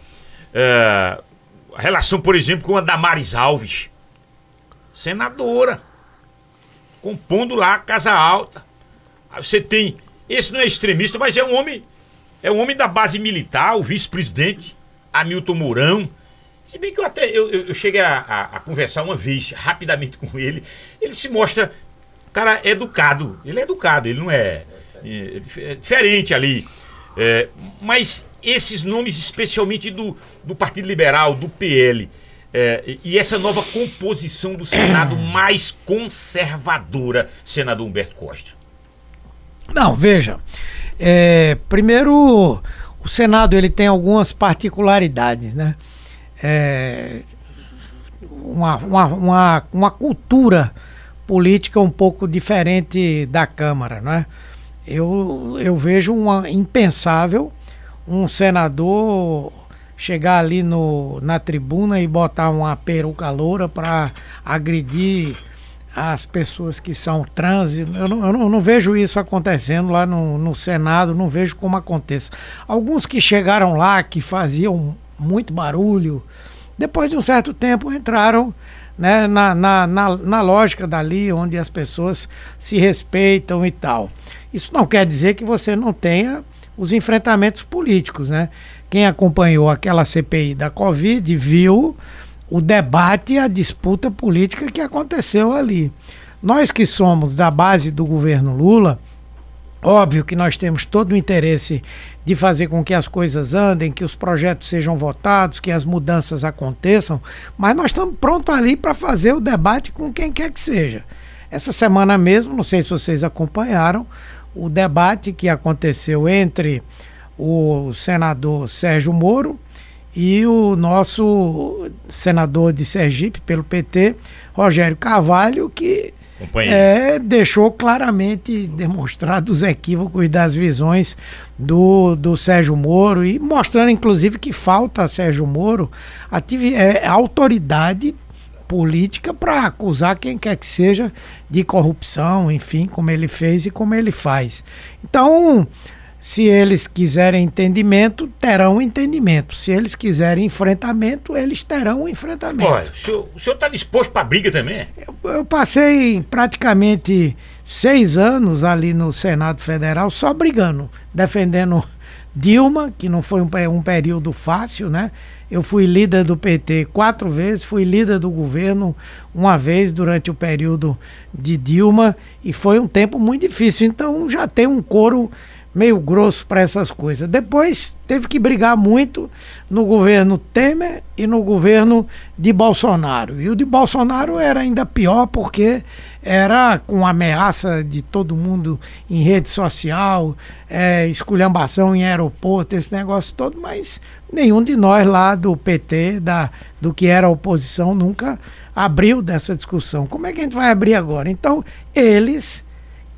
[SPEAKER 3] Uh, a relação, por exemplo, com a Damares Alves, senadora, compondo lá a Casa Alta. Aí você tem esse não é extremista, mas é um homem. É um homem da base militar, o vice-presidente, Hamilton Mourão. Se bem que eu até eu, eu, cheguei a, a, a, conversar uma vez rapidamente [laughs] com ele. Ele se mostra, cara, educado. Ele é educado, ele não é, é, é diferente ali. É, mas esses nomes, especialmente do, do Partido Liberal, do PL, é, e essa nova composição do Senado [clears throat] mais conservadora, senador Humberto Costa.
[SPEAKER 5] Não, veja. É, primeiro, o Senado ele tem algumas particularidades, né? É, uma, uma, uma, uma cultura política um pouco diferente da Câmara, né? Eu, eu vejo uma impensável um senador chegar ali no, na tribuna e botar uma peruca loura para agredir as pessoas que são trans. Eu não, eu não, não vejo isso acontecendo lá no, no, Senado, não vejo como acontece. Alguns que chegaram lá, que faziam muito barulho, depois de um certo tempo entraram né, na, na, na, na lógica dali, onde as pessoas se respeitam e tal. Isso não quer dizer que você não tenha os enfrentamentos políticos, né? Quem acompanhou aquela CPI da Covid viu o debate e a disputa política que aconteceu ali. Nós que somos da base do governo Lula, óbvio que nós temos todo o interesse de fazer com que as coisas andem, que os projetos sejam votados, que as mudanças aconteçam, mas nós estamos prontos ali para fazer o debate com quem quer que seja. Essa semana mesmo, não sei se vocês acompanharam, o debate que aconteceu entre o senador Sérgio Moro e o nosso senador de Sergipe, pelo PT, Rogério Carvalho, que é, deixou claramente demonstrado os equívocos e das visões do, do Sérgio Moro e mostrando, inclusive, que falta a Sérgio Moro é, autoridade política para acusar quem quer que seja de corrupção, enfim, como ele fez e como ele faz. Então, se eles quiserem entendimento, terão entendimento. Se eles quiserem enfrentamento, eles terão enfrentamento.
[SPEAKER 3] Olha, o senhor está disposto para briga também?
[SPEAKER 5] Eu, eu, passei praticamente seis anos ali no Senado Federal só brigando, defendendo Dilma, que não foi um, um período fácil, né? Eu fui líder do PT quatro vezes, fui líder do governo uma vez durante o período de Dilma e foi um tempo muito difícil. Então já tem um coro meio grosso para essas coisas. Depois teve que brigar muito no governo Temer e no governo de Bolsonaro. E o de Bolsonaro era ainda pior porque era com ameaça de todo mundo em rede social, é, esculhambação em aeroporto, esse negócio todo, mas nenhum de nós lá do PT, da, do que era oposição, nunca abriu dessa discussão. Como é que a gente vai abrir agora? Então, eles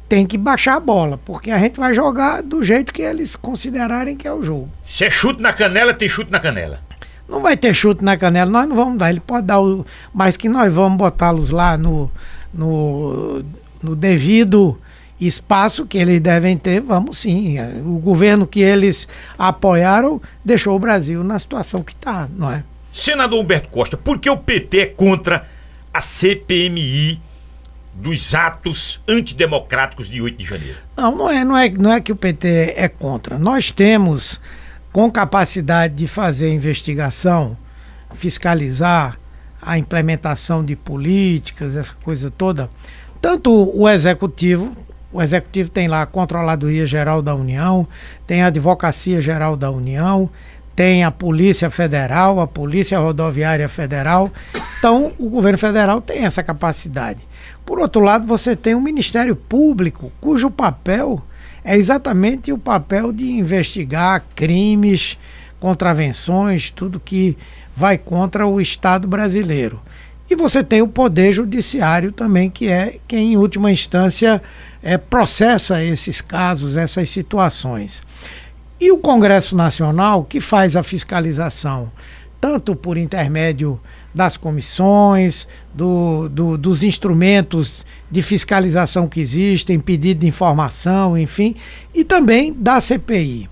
[SPEAKER 5] tem que baixar a bola, porque a gente vai jogar do jeito que eles considerarem que é o jogo.
[SPEAKER 3] Se é chute na canela, tem chute na canela.
[SPEAKER 5] Não vai ter chute na canela, nós não vamos dar. Ele pode dar o. Mas que nós vamos botá-los lá no, no, no devido espaço que eles devem ter, vamos sim. O governo que eles apoiaram deixou o Brasil na situação que está, não é?
[SPEAKER 3] Senador Humberto Costa, por que o PT é contra a CPMI dos atos antidemocráticos de 8 de janeiro?
[SPEAKER 5] Não, não é, não é, não é que o PT é contra. Nós temos, com capacidade de fazer investigação, fiscalizar a implementação de políticas, essa coisa toda, tanto o executivo, o executivo tem lá a Controladoria Geral da União, tem a Advocacia Geral da União, tem a Polícia Federal, a Polícia Rodoviária Federal. Então, o governo federal tem essa capacidade. Por outro lado, você tem o Ministério Público, cujo papel é exatamente o papel de investigar crimes, contravenções, tudo que vai contra o Estado brasileiro. E você tem o Poder Judiciário também, que é quem, em última instância, é, processa esses casos, essas situações. E o Congresso Nacional, que faz a fiscalização, tanto por intermédio das comissões, do, do, dos instrumentos de fiscalização que existem, pedido de informação, enfim, e também da CPI.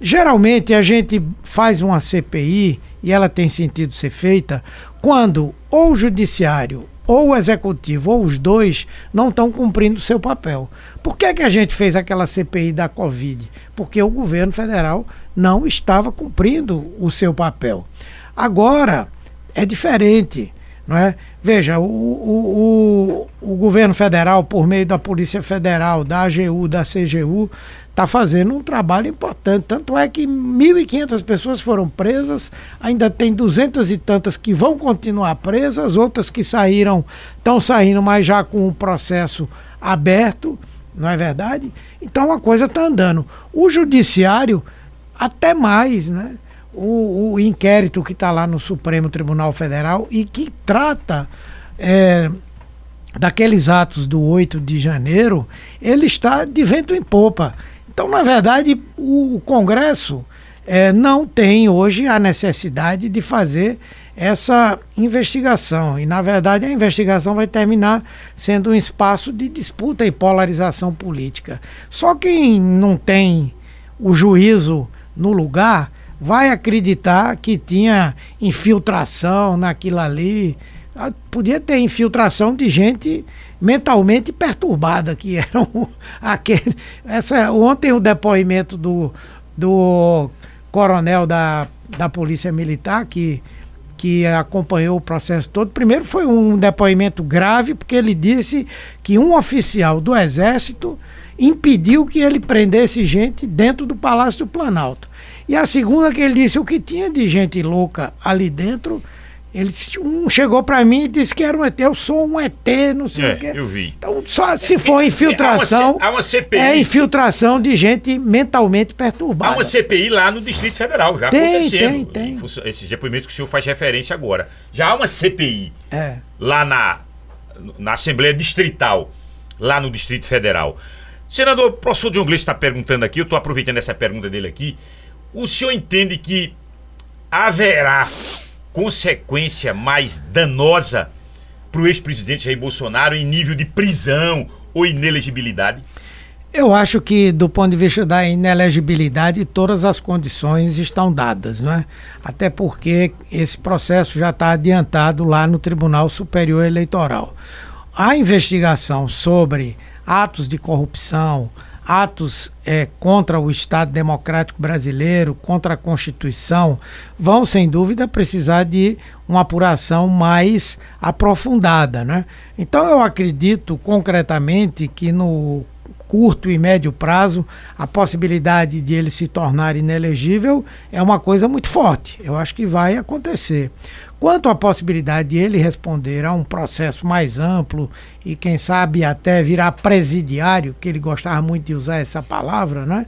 [SPEAKER 5] Geralmente a gente faz uma CPI e ela tem sentido ser feita quando ou o judiciário ou o executivo ou os dois não estão cumprindo o seu papel. Por que, que a gente fez aquela CPI da Covid? Porque o governo federal não estava cumprindo o seu papel. Agora, é diferente. Não é? Veja, o, o, o, o governo federal, por meio da Polícia Federal, da AGU, da CGU, está fazendo um trabalho importante. Tanto é que 1.500 pessoas foram presas, ainda tem duzentas e tantas que vão continuar presas, outras que saíram, estão saindo, mas já com o processo aberto, não é verdade? Então a coisa está andando. O judiciário, até mais, né? O, o inquérito que está lá no Supremo Tribunal Federal e que trata é, daqueles atos do 8 de janeiro, ele está de vento em popa. Então, na verdade, o, o Congresso é, não tem hoje a necessidade de fazer essa investigação. E, na verdade, a investigação vai terminar sendo um espaço de disputa e polarização política. Só quem não tem o juízo no lugar vai acreditar que tinha infiltração naquilo ali. Ah, podia ter infiltração de gente mentalmente perturbada, que [laughs] eram aquele. Essa, ontem o depoimento do, do coronel da, da Polícia Militar, que, que acompanhou o processo todo, primeiro foi um depoimento grave, porque ele disse que um oficial do Exército impediu que ele prendesse gente dentro do Palácio do Planalto. E a segunda que ele disse o que tinha de gente louca ali dentro. Ele um chegou para mim e disse que era um ET. Eu sou um ET, não sei
[SPEAKER 3] É,
[SPEAKER 5] o quê.
[SPEAKER 3] eu vi.
[SPEAKER 5] Então, só se for infiltração,
[SPEAKER 3] Há uma, C- há uma CPI.
[SPEAKER 5] é infiltração de gente mentalmente
[SPEAKER 3] Há
[SPEAKER 5] perturbada.
[SPEAKER 3] uma CPI lá no Distrito Federal, já
[SPEAKER 5] Tem,
[SPEAKER 3] acontecendo.
[SPEAKER 5] tem, tem.
[SPEAKER 3] Esses depoimentos que o senhor faz referência agora. Já há uma CPI
[SPEAKER 5] É.
[SPEAKER 3] lá na, na Assembleia Distrital, lá no Distrito Federal. Senador, o professor John Gleice está perguntando aqui, eu estou aproveitando essa pergunta dele aqui. O senhor entende que haverá consequência mais danosa para o ex-presidente Jair Bolsonaro em nível de prisão ou inelegibilidade?
[SPEAKER 5] Eu acho que, do ponto de vista da inelegibilidade, todas as condições estão dadas, não é? Até porque esse processo já está adiantado lá no Tribunal Superior Eleitoral. A investigação sobre atos de corrupção, atos eh, contra o Estado Democrático Brasileiro, contra a Constituição, vão, sem dúvida, precisar de uma apuração mais aprofundada, né? Então, eu acredito concretamente que no curto e médio prazo, a possibilidade de ele se tornar inelegível é uma coisa muito forte. Eu acho que vai acontecer. Quanto à possibilidade de ele responder a um processo mais amplo e, quem sabe, até virar presidiário, que ele gostava muito de usar essa palavra, né?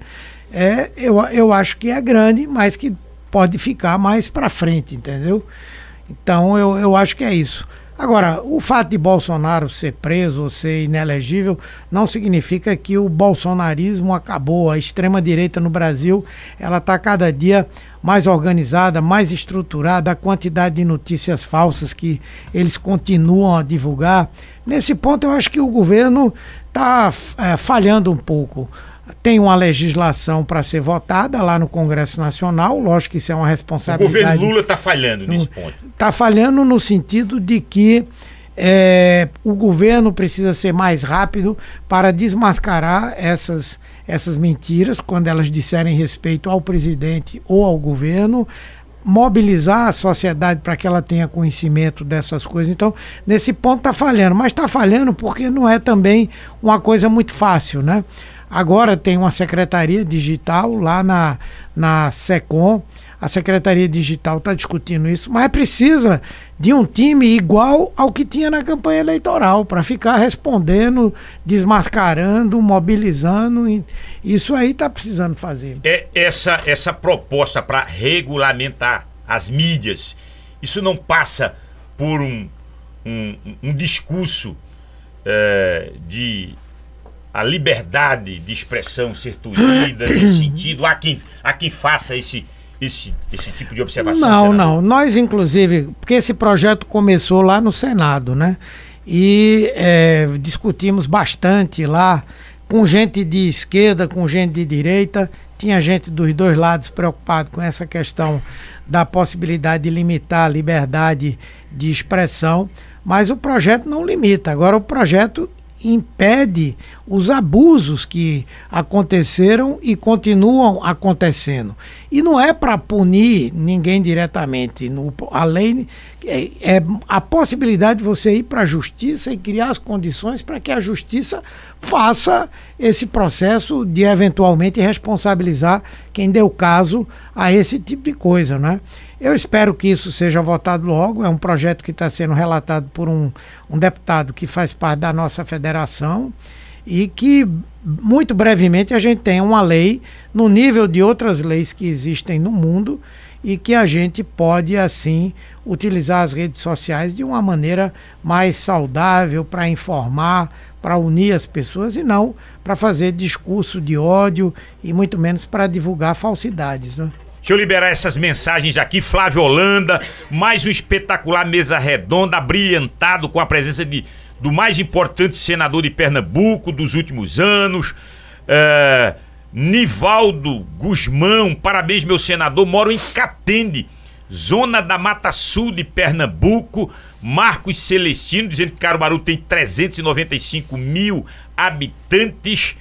[SPEAKER 5] É, eu, eu acho que é grande, mas que pode ficar mais para frente, entendeu? Então eu, eu acho que é isso. Agora, o fato de Bolsonaro ser preso ou ser inelegível não significa que o bolsonarismo acabou. A extrema-direita no Brasil ela está cada dia mais organizada, mais estruturada, a quantidade de notícias falsas que eles continuam a divulgar. Nesse ponto, eu acho que o governo está é, falhando um pouco tem uma legislação para ser votada lá no Congresso Nacional, lógico que isso é uma responsabilidade.
[SPEAKER 3] O governo Lula está falhando nesse ponto.
[SPEAKER 5] Está falhando no sentido de que é, o governo precisa ser mais rápido para desmascarar essas, essas mentiras quando elas disserem respeito ao presidente ou ao governo mobilizar a sociedade para que ela tenha conhecimento dessas coisas. Então, nesse ponto está falhando, mas está falhando porque não é também uma coisa muito fácil, né? Agora tem uma secretaria digital lá na, na SECOM. A Secretaria Digital está discutindo isso, mas precisa de um time igual ao que tinha na campanha eleitoral, para ficar respondendo, desmascarando, mobilizando. Isso aí está precisando fazer.
[SPEAKER 3] É essa, essa proposta para regulamentar as mídias, isso não passa por um, um, um discurso é, de a liberdade de expressão ser tolhida nesse sentido? Há quem, há quem faça esse, esse, esse tipo de observação?
[SPEAKER 5] Não, senador? não. Nós, inclusive, porque esse projeto começou lá no Senado, né? E é, discutimos bastante lá com gente de esquerda, com gente de direita. Tinha gente dos dois lados preocupado com essa questão da possibilidade de limitar a liberdade de expressão. Mas o projeto não limita. Agora, o projeto impede os abusos que aconteceram e continuam acontecendo. E não é para punir ninguém diretamente. No, a lei é, é a possibilidade de você ir para a justiça e criar as condições para que a justiça faça esse processo de eventualmente responsabilizar quem deu caso a esse tipo de coisa, né? Eu espero que isso seja votado logo. É um projeto que está sendo relatado por um, um deputado que faz parte da nossa federação e que muito brevemente a gente tenha uma lei no nível de outras leis que existem no mundo e que a gente pode assim utilizar as redes sociais de uma maneira mais saudável para informar, para unir as pessoas e não para fazer discurso de ódio e muito menos para divulgar falsidades, né?
[SPEAKER 3] Deixa eu liberar essas mensagens aqui. Flávio Holanda, mais um espetacular mesa redonda, brilhantado com a presença de, do mais importante senador de Pernambuco dos últimos anos. É, Nivaldo Guzmão, parabéns, meu senador. Moro em Catende, zona da Mata Sul de Pernambuco. Marcos Celestino, dizendo que Caruaru tem 395 mil habitantes.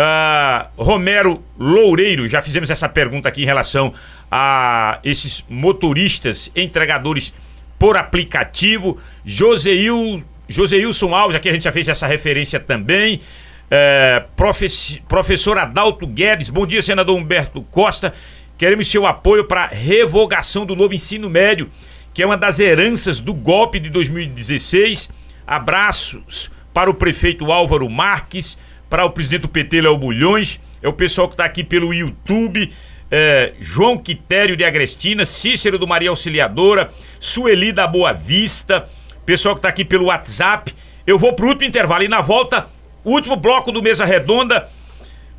[SPEAKER 3] Uh, Romero Loureiro, já fizemos essa pergunta aqui em relação a esses motoristas entregadores por aplicativo. Joseil, Joseilson Alves, aqui a gente já fez essa referência também. Uh, professor Adalto Guedes, bom dia, senador Humberto Costa. Queremos seu apoio para revogação do novo ensino médio, que é uma das heranças do golpe de 2016. Abraços para o prefeito Álvaro Marques para o presidente do PT, Léo Bulhões, é o pessoal que está aqui pelo YouTube, é, João Quitério de Agrestina, Cícero do Maria Auxiliadora, Sueli da Boa Vista, pessoal que está aqui pelo WhatsApp. Eu vou para o último intervalo e na volta, último bloco do Mesa Redonda,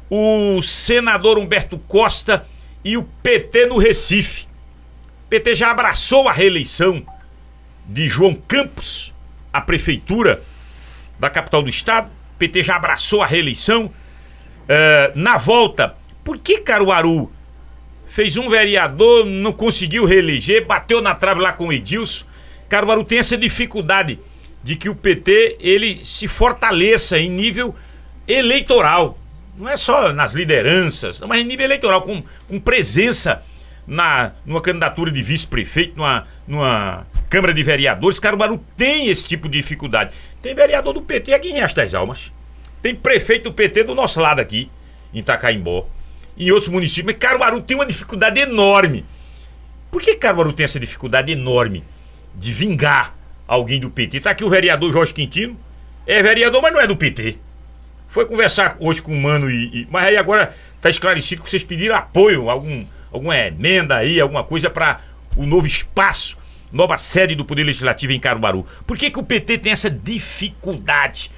[SPEAKER 3] o senador Humberto Costa e o PT no Recife. O PT já abraçou a reeleição de João Campos à prefeitura da capital do estado. PT já abraçou a reeleição. Uh, na volta, por que Caruaru fez um vereador, não conseguiu reeleger, bateu na trave lá com o Edilson? Caruaru tem essa dificuldade de que o PT ele se fortaleça em nível eleitoral. Não é só nas lideranças, mas em nível eleitoral, com, com presença na, numa candidatura de vice-prefeito, numa, numa Câmara de Vereadores. Caruaru tem esse tipo de dificuldade. Tem vereador do PT aqui em Riacho das Almas. Tem prefeito do PT do nosso lado aqui, em Itacaimbó. Em outros municípios. Mas Caruaru tem uma dificuldade enorme. Por que Caruaru tem essa dificuldade enorme de vingar alguém do PT? Tá aqui o vereador Jorge Quintino. É vereador, mas não é do PT. Foi conversar hoje com o Mano e. e mas aí agora tá esclarecido que vocês pediram apoio, algum, alguma emenda aí, alguma coisa para o novo espaço nova sede do Poder Legislativo em Caruaru. Por que, que o PT tem essa dificuldade?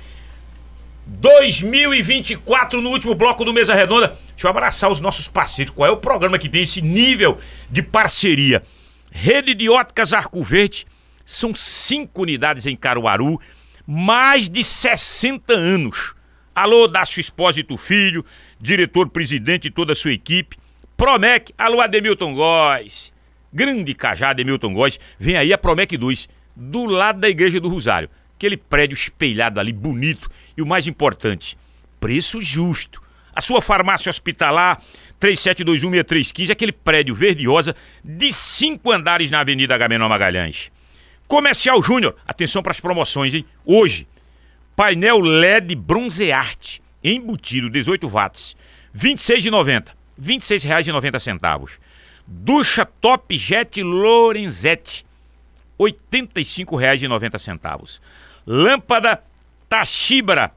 [SPEAKER 3] 2024, no último bloco do Mesa Redonda. Deixa eu abraçar os nossos parceiros. Qual é o programa que tem esse nível de parceria? Rede de Óticas Arco Verde. São cinco unidades em Caruaru, mais de 60 anos. Alô, Dácio Espósito Filho, diretor-presidente e toda a sua equipe. Promec, alô, Ademilton Góes. Grande cajada, Ademilton Góes. Vem aí a Promec 2, do lado da Igreja do Rosário. Aquele prédio espelhado ali, bonito. E o mais importante, preço justo. A sua farmácia hospitalar, 37216315, aquele prédio verde-rosa de cinco andares na Avenida Agamenon Magalhães. Comercial Júnior, atenção para as promoções, hein? Hoje, painel LED bronzearte, embutido 18 watts, R$ 26,90. R$ 26,90. Ducha Top Jet Lorenzetti, R$ 85,90. Lâmpada Tachibra,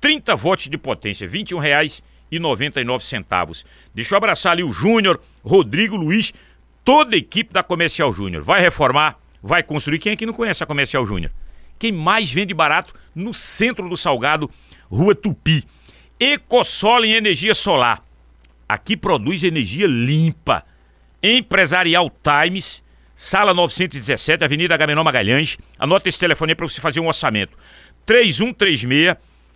[SPEAKER 3] 30 volts de potência, R$ 21,99. Deixa eu abraçar ali o Júnior, Rodrigo Luiz, toda a equipe da Comercial Júnior. Vai reformar, vai construir. Quem aqui não conhece a Comercial Júnior? Quem mais vende barato no centro do Salgado, Rua Tupi. Ecosol em energia solar. Aqui produz energia limpa. Empresarial Times, sala 917, Avenida Agamenon Magalhães. Anota esse telefone para você fazer um orçamento. 3136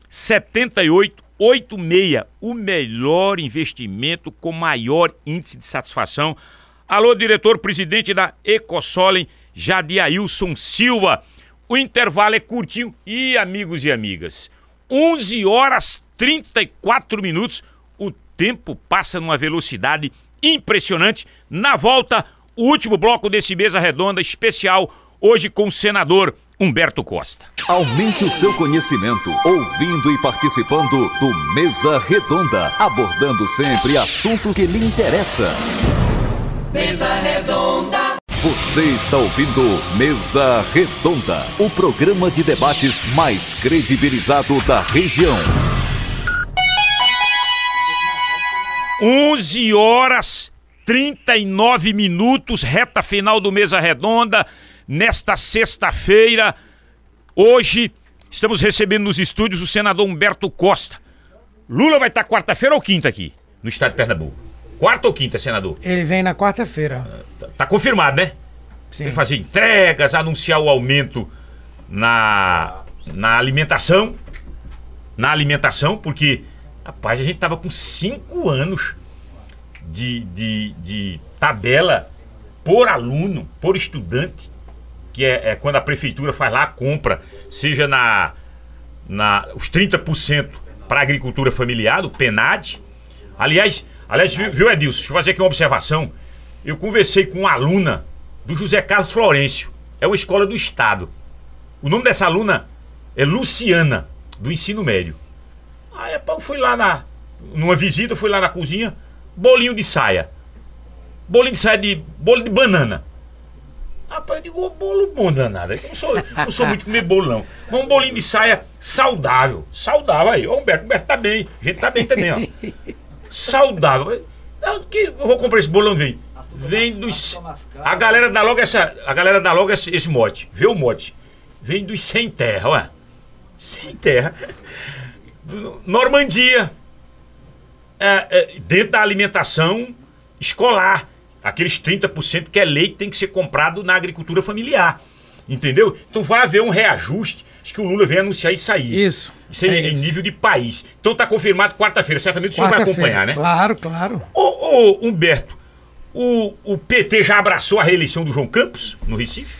[SPEAKER 3] 7886. O melhor investimento com maior índice de satisfação. Alô, diretor-presidente da Ecosolem, Jadiailson Silva. O intervalo é curtinho e, amigos e amigas, 11 horas 34 minutos. O tempo passa numa velocidade impressionante. Na volta, o último bloco desse Mesa Redonda especial, hoje com o senador Humberto Costa.
[SPEAKER 1] Aumente o seu conhecimento ouvindo e participando do Mesa Redonda, abordando sempre assuntos que lhe interessam.
[SPEAKER 2] Mesa Redonda.
[SPEAKER 1] Você está ouvindo Mesa Redonda, o programa de debates mais credibilizado da região.
[SPEAKER 3] 11 horas 39 minutos, reta final do Mesa Redonda, nesta sexta-feira. Hoje estamos recebendo nos estúdios o senador Humberto Costa. Lula vai estar quarta-feira ou quinta aqui, no estado de Pernambuco? Quarta ou quinta, senador?
[SPEAKER 5] Ele vem na quarta-feira.
[SPEAKER 3] Tá, tá confirmado, né?
[SPEAKER 5] Sim.
[SPEAKER 3] Tem que fazer entregas, anunciar o aumento na, na alimentação. Na alimentação, porque, rapaz, a gente tava com cinco anos de, de, de tabela por aluno, por estudante, que é, é quando a prefeitura faz lá a compra, seja na, na os 30% para agricultura familiar, do PENAD. Aliás, aliás viu, Edilson? Deixa eu fazer aqui uma observação. Eu conversei com uma aluna do José Carlos Florencio. É uma escola do Estado. O nome dessa aluna é Luciana, do ensino médio. Aí eu fui lá na. Numa visita, fui lá na cozinha, bolinho de saia. Bolinho de saia de. bolo de banana. Rapaz, eu digo, bolo bom danado. Eu não sou, não sou muito comer bolo, não. Mas um bolinho de saia saudável. Saudável aí. Ô, Humberto, Humberto tá bem. A gente tá bem também, ó. Saudável. Eu, que, eu vou comprar esse bolo onde vem? Vem dos. A galera dá logo essa. A galera dá logo esse, esse mote. Vê o mote. Vem dos sem terra, ué. Sem terra. Normandia. É, é, dentro da alimentação escolar. Aqueles 30% que é leite tem que ser comprado na agricultura familiar. Entendeu? Então vai haver um reajuste. Acho que o Lula vem anunciar isso aí.
[SPEAKER 5] Isso.
[SPEAKER 3] Isso é,
[SPEAKER 5] é
[SPEAKER 3] em
[SPEAKER 5] isso.
[SPEAKER 3] nível de país. Então tá confirmado quarta-feira. Certamente o senhor vai acompanhar, né?
[SPEAKER 5] Claro, claro.
[SPEAKER 3] Ô, ô, Humberto, o, o PT já abraçou a reeleição do João Campos no Recife?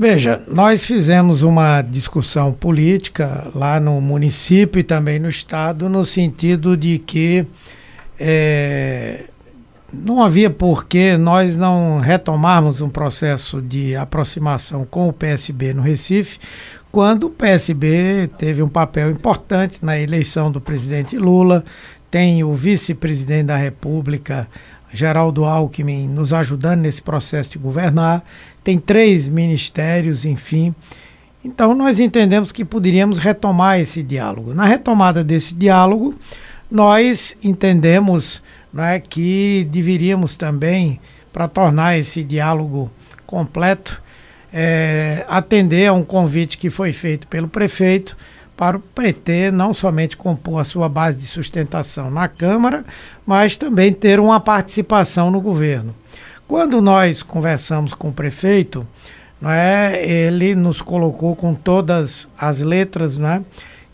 [SPEAKER 5] Veja, nós fizemos uma discussão política lá no município e também no estado, no sentido de que eh, não havia por que nós não retomarmos um processo de aproximação com o PSB no Recife, quando o PSB teve um papel importante na eleição do presidente Lula, tem o vice-presidente da República, Geraldo Alckmin, nos ajudando nesse processo de governar, tem três ministérios, enfim. Então, nós entendemos que poderíamos retomar esse diálogo. Na retomada desse diálogo, nós entendemos né, que deveríamos também, para tornar esse diálogo completo, é, atender a um convite que foi feito pelo prefeito para o PT não somente compor a sua base de sustentação na Câmara, mas também ter uma participação no governo. Quando nós conversamos com o prefeito, é, ele nos colocou com todas as letras, né,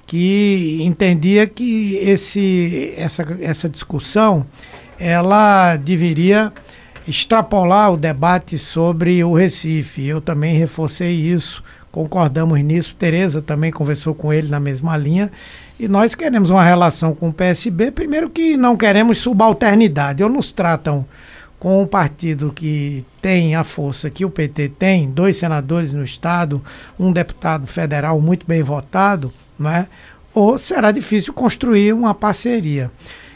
[SPEAKER 5] que entendia que esse, essa, essa discussão ela deveria extrapolar o debate sobre o Recife. Eu também reforcei isso, concordamos nisso. Tereza também conversou com ele na mesma linha. E nós queremos uma relação com o PSB, primeiro que não queremos subalternidade. Ou nos tratam com um partido que tem a força que o PT tem, dois senadores no Estado, um deputado federal muito bem votado, não é? ou será difícil construir uma parceria.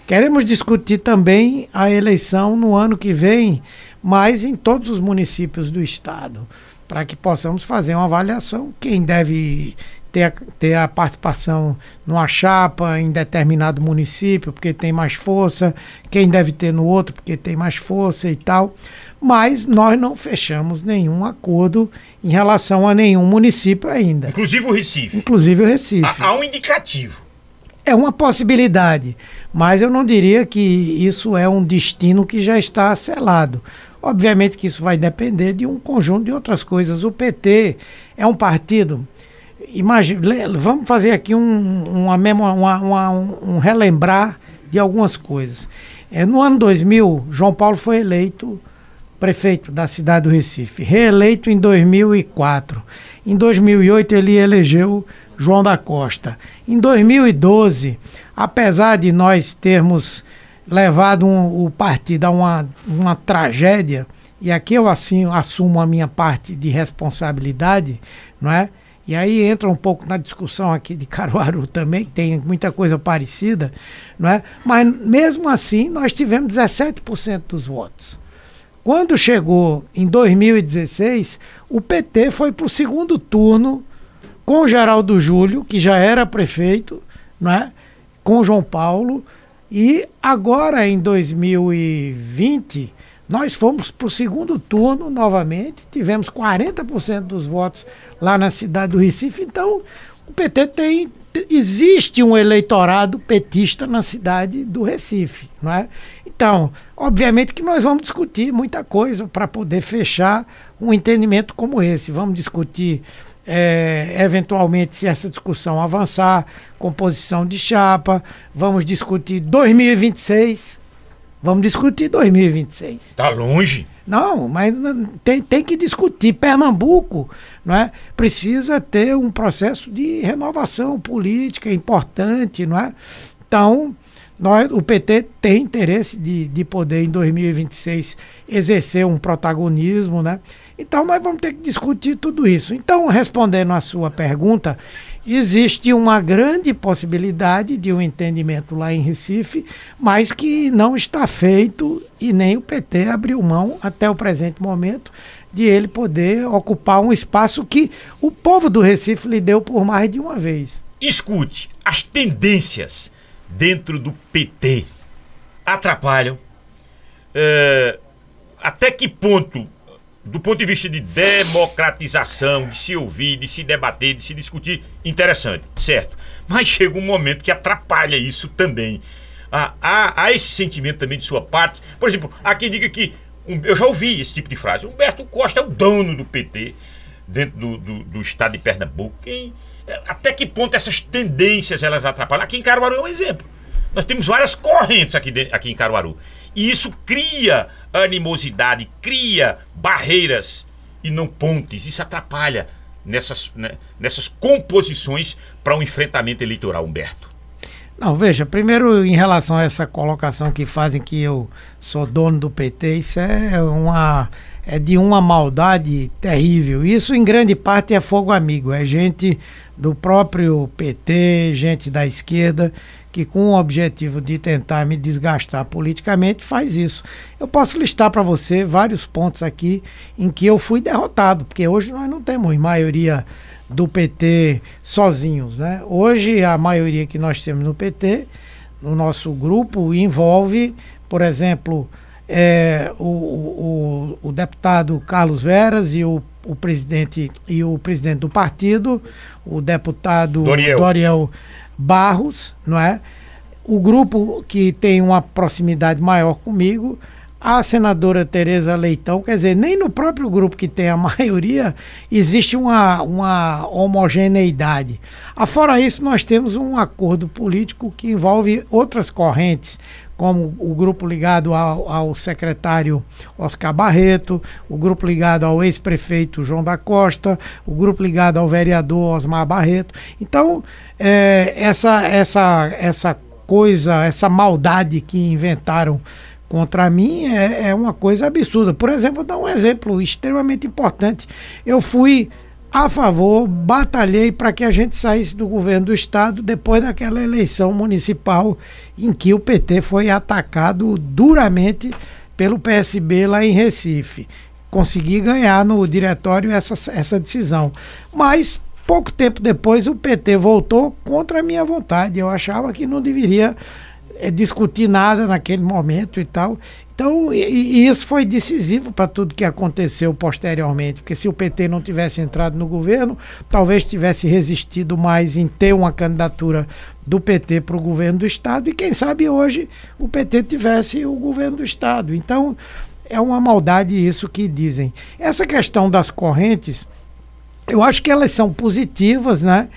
[SPEAKER 5] Queremos discutir também a eleição no ano que vem, mas em todos os municípios do estado, para que possamos fazer uma avaliação quem deve ter, ter a participação numa chapa em determinado município, porque tem mais força, quem deve ter no outro, porque tem mais força e tal. Mas nós não fechamos nenhum acordo em relação a nenhum município ainda.
[SPEAKER 3] Inclusive o Recife.
[SPEAKER 5] Inclusive o Recife.
[SPEAKER 3] Há um indicativo.
[SPEAKER 5] É uma possibilidade, mas eu não diria que isso é um destino que já está selado. Obviamente que isso vai depender de um conjunto de outras coisas. O PT é um partido. Imagine, vamos fazer aqui um, uma, uma, uma, um relembrar de algumas coisas. É, no ano 2000, João Paulo foi eleito prefeito da cidade do Recife, reeleito em 2004. Em 2008, ele elegeu João da Costa. Em 2012, apesar de nós termos levado um, o partido a uma, uma tragédia, e aqui eu assim assumo a minha parte de responsabilidade, não é? E aí entra um pouco na discussão aqui de Caruaru também, que tem muita coisa parecida, não é? Mas mesmo assim, nós tivemos 17% dos votos. Quando chegou em 2016, o PT foi para o segundo turno com o Geraldo Júlio, que já era prefeito, né, com João Paulo, e agora em 2020 nós fomos para o segundo turno novamente, tivemos 40% dos votos lá na cidade do Recife, então o PT tem. Existe um eleitorado petista na cidade do Recife, não é? Então, obviamente que nós vamos discutir muita coisa para poder fechar um entendimento como esse. Vamos discutir é, eventualmente, se essa discussão avançar, composição de chapa, vamos discutir 2026. Vamos discutir 2026.
[SPEAKER 3] Tá longe?
[SPEAKER 5] Não, mas tem, tem que discutir. Pernambuco não é, precisa ter um processo de renovação política importante, não é? Então, nós, o PT tem interesse de, de poder, em 2026, exercer um protagonismo, né? Então nós vamos ter que discutir tudo isso. Então, respondendo à sua pergunta, existe uma grande possibilidade de um entendimento lá em Recife, mas que não está feito e nem o PT abriu mão até o presente momento de ele poder ocupar um espaço que o povo do Recife lhe deu por mais de uma vez.
[SPEAKER 3] Escute, as tendências dentro do PT atrapalham. É, até que ponto do ponto de vista de democratização, de se ouvir, de se debater, de se discutir, interessante, certo. Mas chega um momento que atrapalha isso também. Há, há, há esse sentimento também de sua parte. Por exemplo, há quem diga que. Eu já ouvi esse tipo de frase. Humberto Costa é o dono do PT dentro do, do, do estado de Pernambuco. Quem, até que ponto essas tendências elas atrapalham? Aqui em Caruaru é um exemplo. Nós temos várias correntes aqui, de, aqui em Caruaru. E isso cria animosidade, cria barreiras e não pontes. Isso atrapalha nessas, né, nessas composições para um enfrentamento eleitoral, Humberto.
[SPEAKER 5] Não, veja, primeiro em relação a essa colocação que fazem que eu sou dono do PT, isso é uma é de uma maldade terrível. Isso em grande parte é fogo amigo, é gente do próprio PT, gente da esquerda que com o objetivo de tentar me desgastar politicamente faz isso. Eu posso listar para você vários pontos aqui em que eu fui derrotado, porque hoje nós não temos maioria do PT sozinhos, né? Hoje a maioria que nós temos no PT, no nosso grupo, envolve, por exemplo, é, o, o, o deputado Carlos Veras e o o presidente e o presidente do partido, o deputado
[SPEAKER 3] Doriel.
[SPEAKER 5] Doriel Barros, não é? O grupo que tem uma proximidade maior comigo, a senadora Tereza Leitão, quer dizer, nem no próprio grupo que tem a [laughs] maioria existe uma, uma homogeneidade. Afora isso, nós temos um acordo político que envolve outras correntes, como o grupo ligado ao, ao secretário Oscar Barreto, o grupo ligado ao ex-prefeito João da Costa, o grupo ligado ao vereador Osmar Barreto. Então, é, essa, essa, essa coisa, essa maldade que inventaram contra mim é, é uma coisa absurda. Por exemplo, vou dar um exemplo extremamente importante. Eu fui a favor, batalhei para que a gente saísse do governo do estado depois daquela eleição municipal em que o PT foi atacado duramente pelo PSB lá em Recife. Consegui ganhar no diretório essa, essa decisão. Mas pouco tempo depois o PT voltou contra a minha vontade. Eu achava que não deveria é, discutir nada naquele momento e tal. Então, e, e isso foi decisivo para tudo que aconteceu posteriormente, porque se o PT não tivesse entrado no governo, talvez tivesse resistido mais em ter uma candidatura do PT para o governo do Estado, e quem sabe hoje o PT tivesse o governo do Estado. Então, é uma maldade isso que dizem. Essa questão das correntes, eu acho que elas são positivas, né?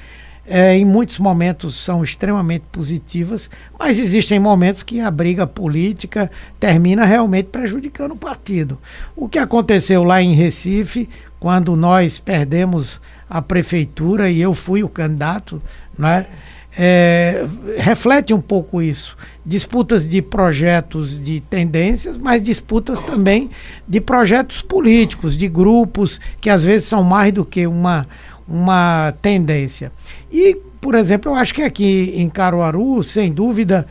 [SPEAKER 5] É, em muitos momentos são extremamente positivas, mas existem momentos que a briga política termina realmente prejudicando o partido. O que aconteceu lá em Recife, quando nós perdemos a prefeitura e eu fui o candidato, né? É, reflete um pouco isso. Disputas de projetos de tendências, mas disputas também de projetos políticos, de grupos que às vezes são mais do que uma, uma tendência. E, por exemplo, eu acho que aqui em Caruaru, sem dúvida,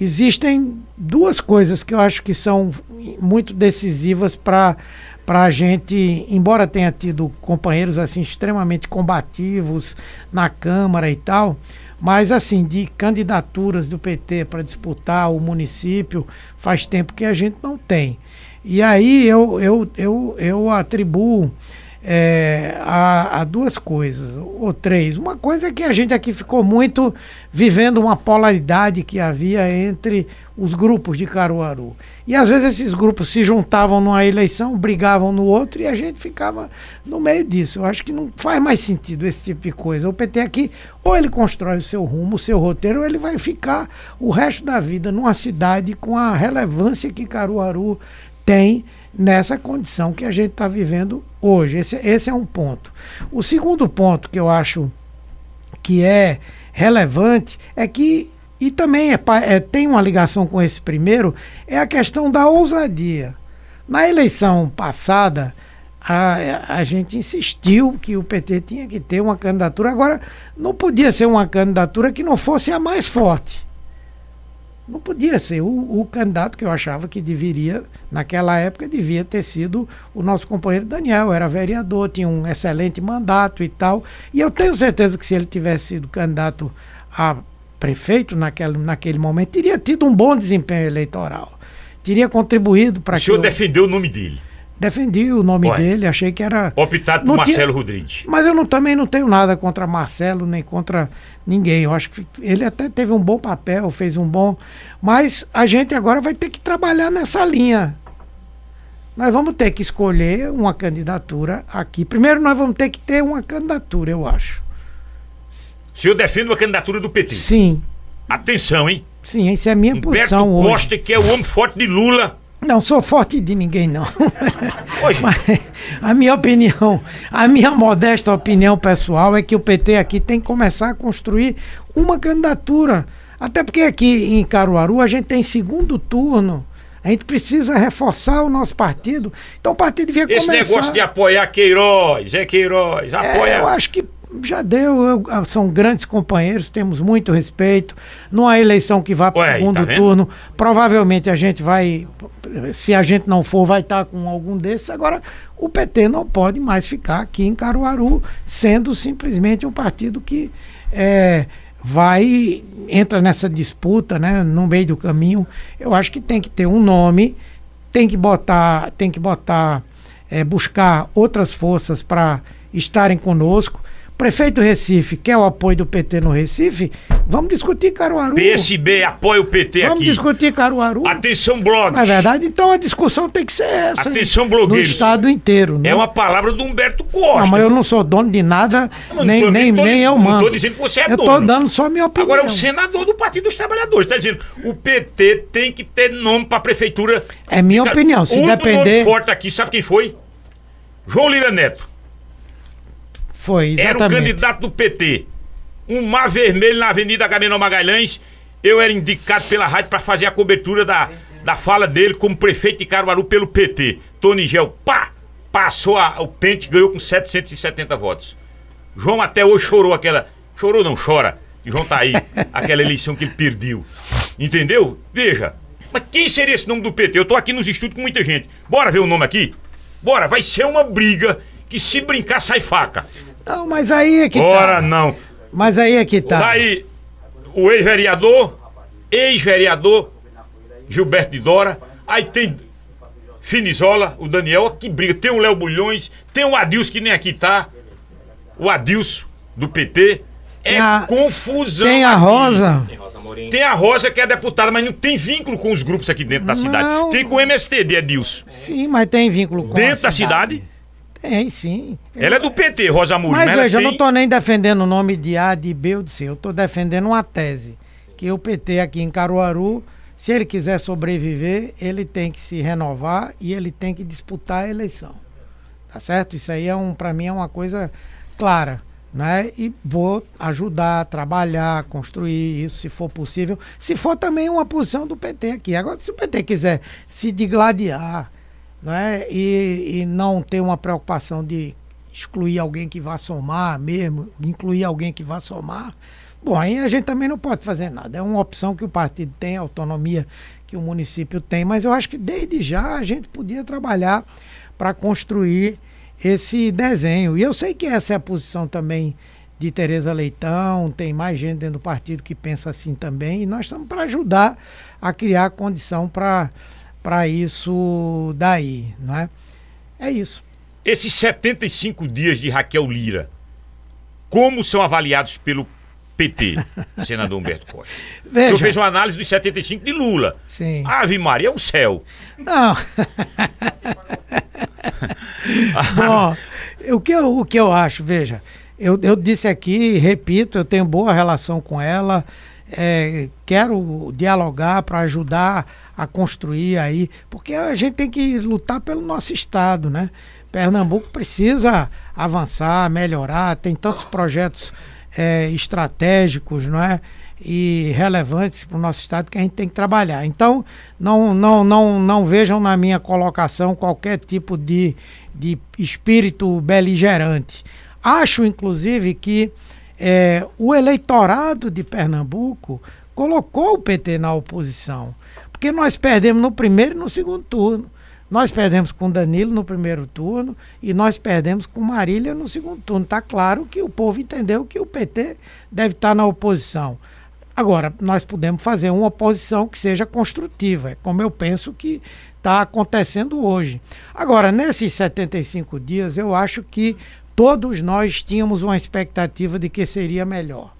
[SPEAKER 5] existem duas coisas que eu acho que são muito decisivas para para a gente, embora tenha tido companheiros assim extremamente combativos na Câmara e tal, mas assim, de candidaturas do PT para disputar o município, faz tempo que a gente não tem. E aí eu, eu, eu, eu atribuo é, duas coisas, ou três. Uma coisa é que a gente aqui ficou muito vivendo uma polaridade que havia entre os grupos de Caruaru. E às vezes esses grupos se juntavam numa eleição, brigavam no outro e a gente ficava no meio disso. Eu acho que não faz mais sentido esse tipo de coisa. O PT aqui, ou ele constrói o seu rumo, o seu roteiro, ou ele vai ficar o resto da vida numa cidade com a relevância que Caruaru tem nessa condição que a gente está vivendo hoje. Esse, esse é um ponto. O segundo ponto que eu acho que é relevante é que, e também é, é, tem uma ligação com esse primeiro, é a questão da ousadia. Na eleição passada, a, a gente insistiu que o PT tinha que ter uma candidatura. Agora, não podia ser uma candidatura que não fosse a mais forte. Não podia ser o, o, candidato que eu achava que deveria, naquela época, devia ter sido o nosso companheiro Daniel. Era vereador, tinha um excelente mandato e tal. E eu tenho certeza que se ele tivesse sido candidato a prefeito naquele, naquele momento, teria tido um bom desempenho eleitoral. Teria contribuído para que.
[SPEAKER 3] O senhor eu... defendeu o nome dele
[SPEAKER 5] defendi o nome Ué. dele, achei que era.
[SPEAKER 3] Optado por Marcelo tinha, Rodrigues.
[SPEAKER 5] Mas eu não, também não tenho nada contra Marcelo, nem contra ninguém. Eu acho que ele até teve um bom papel, fez um bom. Mas a gente agora vai ter que trabalhar nessa linha. Nós vamos ter que escolher uma candidatura aqui. Primeiro, nós vamos ter que ter uma candidatura, eu acho.
[SPEAKER 3] O senhor defende uma candidatura do PT?
[SPEAKER 5] Sim.
[SPEAKER 3] Atenção, hein?
[SPEAKER 5] Sim, essa é a minha
[SPEAKER 3] Humberto
[SPEAKER 5] posição
[SPEAKER 3] Costa, hoje. Costa, que é o homem forte de Lula
[SPEAKER 5] não sou forte de ninguém, não. [laughs] Mas a minha opinião, a minha modesta opinião pessoal é que o PT aqui tem que começar a construir uma candidatura. Até porque aqui em Caruaru a gente tem segundo turno. A gente precisa reforçar o nosso partido. Então o partido devia
[SPEAKER 3] Esse
[SPEAKER 5] começar...
[SPEAKER 3] Esse negócio de apoiar Queiroz, é Queiroz, apoia...
[SPEAKER 5] É, eu acho que já deu, eu, ah, são grandes companheiros, temos muito respeito. Numa eleição que vai para o segundo tá turno, provavelmente a gente vai, se a gente não for, vai estar tá com algum desses. Agora, o PT não pode mais ficar aqui em Caruaru, sendo simplesmente um partido que é, vai, entra nessa disputa, né, no meio do caminho. Eu acho que tem que ter um nome, tem que botar, tem que botar é, buscar outras forças para estarem conosco. Prefeito Recife quer o apoio do PT no Recife? Vamos discutir Caruaru.
[SPEAKER 3] PSB apoia o PT
[SPEAKER 5] Vamos
[SPEAKER 3] aqui.
[SPEAKER 5] discutir Caruaru.
[SPEAKER 3] Atenção, blogs.
[SPEAKER 5] Não é verdade? Então a discussão tem que ser essa.
[SPEAKER 3] Atenção,
[SPEAKER 5] No
[SPEAKER 3] blogueiros.
[SPEAKER 5] estado inteiro, né?
[SPEAKER 3] É uma palavra do Humberto Costa.
[SPEAKER 5] Não, mas eu não sou dono de nada,
[SPEAKER 3] Não,
[SPEAKER 5] nem,
[SPEAKER 3] não tô-
[SPEAKER 5] nem,
[SPEAKER 3] não tô-
[SPEAKER 5] nem eu
[SPEAKER 3] não
[SPEAKER 5] mando.
[SPEAKER 3] tô dizendo que você é
[SPEAKER 5] eu
[SPEAKER 3] dono.
[SPEAKER 5] dando só minha opinião.
[SPEAKER 3] Agora é o senador do Partido dos Trabalhadores. Está dizendo o PT tem que ter nome para a prefeitura.
[SPEAKER 5] É minha
[SPEAKER 3] Cara,
[SPEAKER 5] opinião. Se
[SPEAKER 3] único
[SPEAKER 5] depender.
[SPEAKER 3] nome forte aqui, sabe quem foi? João Lira Neto.
[SPEAKER 5] Foi,
[SPEAKER 3] Era o
[SPEAKER 5] exatamente.
[SPEAKER 3] candidato do PT. Um mar vermelho na Avenida Agamenon Magalhães. Eu era indicado pela rádio para fazer a cobertura da, da fala dele como prefeito de Caruaru pelo PT. Tony Gel, pá! Passou a- o pente, ganhou com 770 votos. João até hoje chorou aquela. Chorou não, chora. Que João tá aí. [laughs] aquela eleição que ele perdeu. Entendeu? Veja. Mas quem seria esse nome do PT? Eu tô aqui nos estúdios com muita gente. Bora ver o nome aqui? Bora, vai ser uma briga que se brincar sai faca.
[SPEAKER 5] Não, mas aí é que
[SPEAKER 3] Ora
[SPEAKER 5] tá.
[SPEAKER 3] não.
[SPEAKER 5] Mas aí é que tá.
[SPEAKER 3] Daí, o ex-vereador, ex-vereador Gilberto de Dora, aí tem Finizola, o Daniel, que briga. Tem o Léo Bulhões, tem o Adilson, que nem aqui tá. O Adilson, do PT. É
[SPEAKER 5] Tem a-
[SPEAKER 3] confusão.
[SPEAKER 5] Tem a
[SPEAKER 3] aqui.
[SPEAKER 5] Rosa.
[SPEAKER 3] Tem a Rosa, que é deputada, mas não tem vínculo com os grupos aqui dentro da cidade.
[SPEAKER 5] Não.
[SPEAKER 3] Tem com o MSTD, Adilson.
[SPEAKER 5] Sim, mas tem vínculo com
[SPEAKER 3] Dentro
[SPEAKER 5] a
[SPEAKER 3] da cidade?
[SPEAKER 5] Tem, sim.
[SPEAKER 3] Ela é do PT, Rosa Muro.
[SPEAKER 5] Mas
[SPEAKER 3] ela
[SPEAKER 5] veja, eu
[SPEAKER 3] tem...
[SPEAKER 5] não tô nem defendendo o nome de A, de B ou de C. Eu tô defendendo uma tese. Que o PT aqui em Caruaru, se ele quiser sobreviver, ele tem que se renovar e ele tem que disputar a eleição. Tá certo? Isso aí é um, para mim é uma coisa clara, né? E vou ajudar, trabalhar, construir isso, se for possível. Se for também uma posição do PT aqui. Agora, se o PT quiser se digladiar, né? E, e não ter uma preocupação de excluir alguém que vá somar mesmo, incluir alguém que vá somar, bom, aí a gente também não pode fazer nada. É uma opção que o partido tem, autonomia que o município tem, mas eu acho que desde já a gente podia trabalhar para construir esse desenho. E eu sei que essa é a posição também de Tereza Leitão, tem mais gente dentro do partido que pensa assim também, e nós estamos para ajudar a criar condição para para isso daí, não é? É isso.
[SPEAKER 3] Esses 75 dias de Raquel Lira, como são avaliados pelo PT, [laughs] senador Humberto Costa? O senhor
[SPEAKER 5] Veja,
[SPEAKER 3] fez uma análise dos 75 de Lula.
[SPEAKER 5] sim.
[SPEAKER 3] Ave Maria, é o céu.
[SPEAKER 5] Não. [laughs] Bom, o que, eu, o que eu acho, veja, eu, eu disse aqui, repito, eu tenho boa relação com ela, é, quero dialogar para ajudar a construir aí, porque a gente tem que lutar pelo nosso estado, né? Pernambuco precisa avançar, melhorar, tem tantos projetos é, estratégicos, não é? E relevantes para o nosso estado que a gente tem que trabalhar. Então, não, não, não, não vejam na minha colocação qualquer tipo de, de espírito beligerante. Acho, inclusive, que é, o eleitorado de Pernambuco colocou o PT na oposição. Porque nós perdemos no primeiro e no segundo turno. Nós perdemos com Danilo no primeiro turno e nós perdemos com Marília no segundo turno. Está claro que o povo entendeu que o PT deve estar na oposição. Agora, nós podemos fazer uma oposição que seja construtiva, é como eu penso que está acontecendo hoje. Agora, nesses 75 dias, eu acho que todos nós tínhamos uma expectativa de que seria melhor.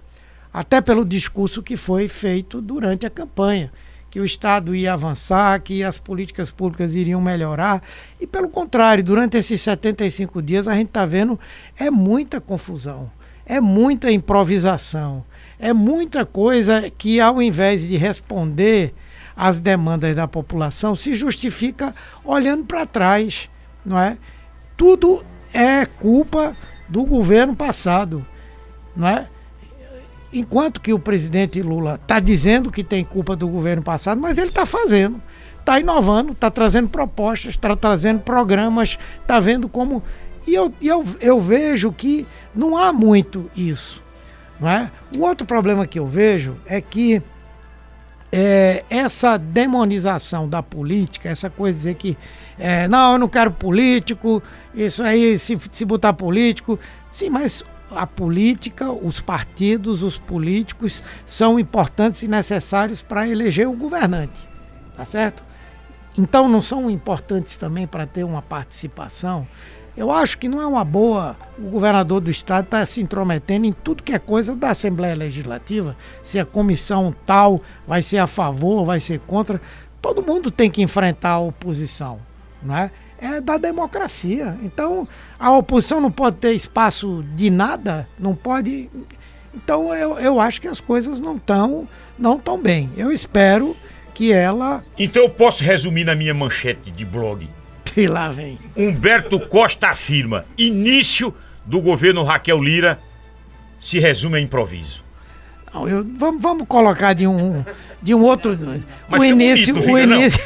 [SPEAKER 5] Até pelo discurso que foi feito durante a campanha que o Estado ia avançar, que as políticas públicas iriam melhorar. E pelo contrário, durante esses 75 dias a gente está vendo é muita confusão, é muita improvisação, é muita coisa que ao invés de responder às demandas da população se justifica olhando para trás, não é? Tudo é culpa do governo passado, não é? enquanto que o presidente Lula está dizendo que tem culpa do governo passado, mas ele está fazendo, está inovando, está trazendo propostas, está trazendo programas, está vendo como. E eu, eu, eu vejo que não há muito isso. Não é? O outro problema que eu vejo é que é, essa demonização da política, essa coisa de dizer que é, não, eu não quero político, isso aí, se, se botar político. Sim, mas a política, os partidos, os políticos são importantes e necessários para eleger o governante, tá certo? então não são importantes também para ter uma participação. Eu acho que não é uma boa o governador do estado estar tá se intrometendo em tudo que é coisa da Assembleia Legislativa, se a comissão tal vai ser a favor, vai ser contra. Todo mundo tem que enfrentar a oposição, não é? É da democracia. Então, a oposição não pode ter espaço de nada, não pode. Então, eu, eu acho que as coisas não estão não tão bem. Eu espero que ela.
[SPEAKER 3] Então, eu posso resumir na minha manchete de blog
[SPEAKER 5] e lá vem.
[SPEAKER 3] Humberto Costa afirma: início do governo Raquel Lira se resume a improviso.
[SPEAKER 5] Não, eu, vamos, vamos colocar de um, de um outro.
[SPEAKER 3] Mas
[SPEAKER 5] o
[SPEAKER 3] início.
[SPEAKER 5] Bonito, o início.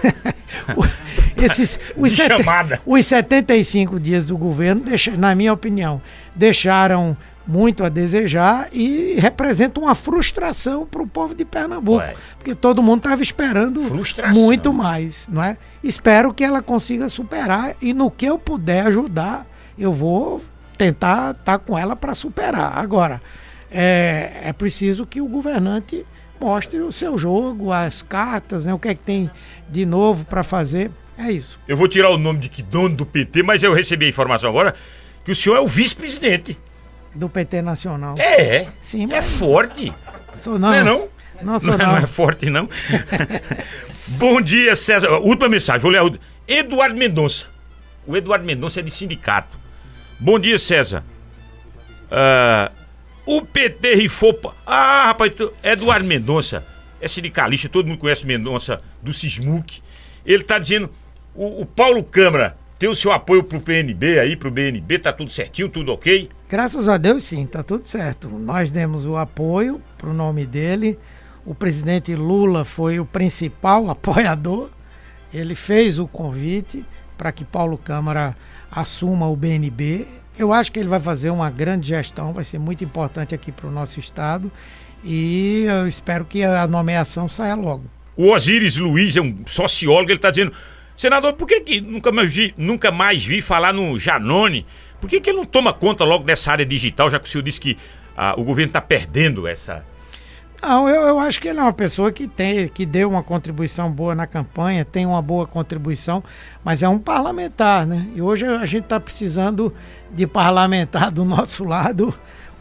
[SPEAKER 5] [laughs] esses, os,
[SPEAKER 3] sete,
[SPEAKER 5] os 75 dias do governo, deixa, na minha opinião, deixaram muito a desejar e representa uma frustração para o povo de Pernambuco, Ué. porque todo mundo estava esperando frustração. muito mais, não é? Espero que ela consiga superar e no que eu puder ajudar, eu vou tentar estar tá com ela para superar. Agora, é, é preciso que o governante mostre o seu jogo, as cartas, né, o que é que tem de novo para fazer. É isso.
[SPEAKER 3] Eu vou tirar o nome de que dono do PT, mas eu recebi a informação agora que o senhor é o vice-presidente
[SPEAKER 5] do PT Nacional.
[SPEAKER 3] É, Sim, é mas... é forte.
[SPEAKER 5] Sou não. Não é
[SPEAKER 3] não?
[SPEAKER 5] Não sou não.
[SPEAKER 3] Não é forte não. [laughs] Bom dia, César. Última mensagem, vou ler a Eduardo Mendonça. O Eduardo Mendonça é de sindicato. Bom dia, César. Uh, o PT rifou... Ah, rapaz, Eduardo Mendonça é sindicalista, todo mundo conhece Mendonça do Sismuc. Ele tá dizendo... O, o Paulo Câmara tem o seu apoio pro PNB aí, pro BNB, tá tudo certinho, tudo ok?
[SPEAKER 5] Graças a Deus, sim, tá tudo certo. Nós demos o apoio pro nome dele. O presidente Lula foi o principal [laughs] apoiador. Ele fez o convite para que Paulo Câmara assuma o BNB. Eu acho que ele vai fazer uma grande gestão, vai ser muito importante aqui para o nosso estado. E eu espero que a nomeação saia logo.
[SPEAKER 3] O Osiris Luiz é um sociólogo, ele está dizendo Senador, por que, que nunca, mais vi, nunca mais vi falar no Janone? Por que, que ele não toma conta logo dessa área digital, já que o senhor disse que ah, o governo está perdendo essa.
[SPEAKER 5] Não, eu, eu acho que ele é uma pessoa que tem, que deu uma contribuição boa na campanha, tem uma boa contribuição, mas é um parlamentar, né? E hoje a gente está precisando de parlamentar do nosso lado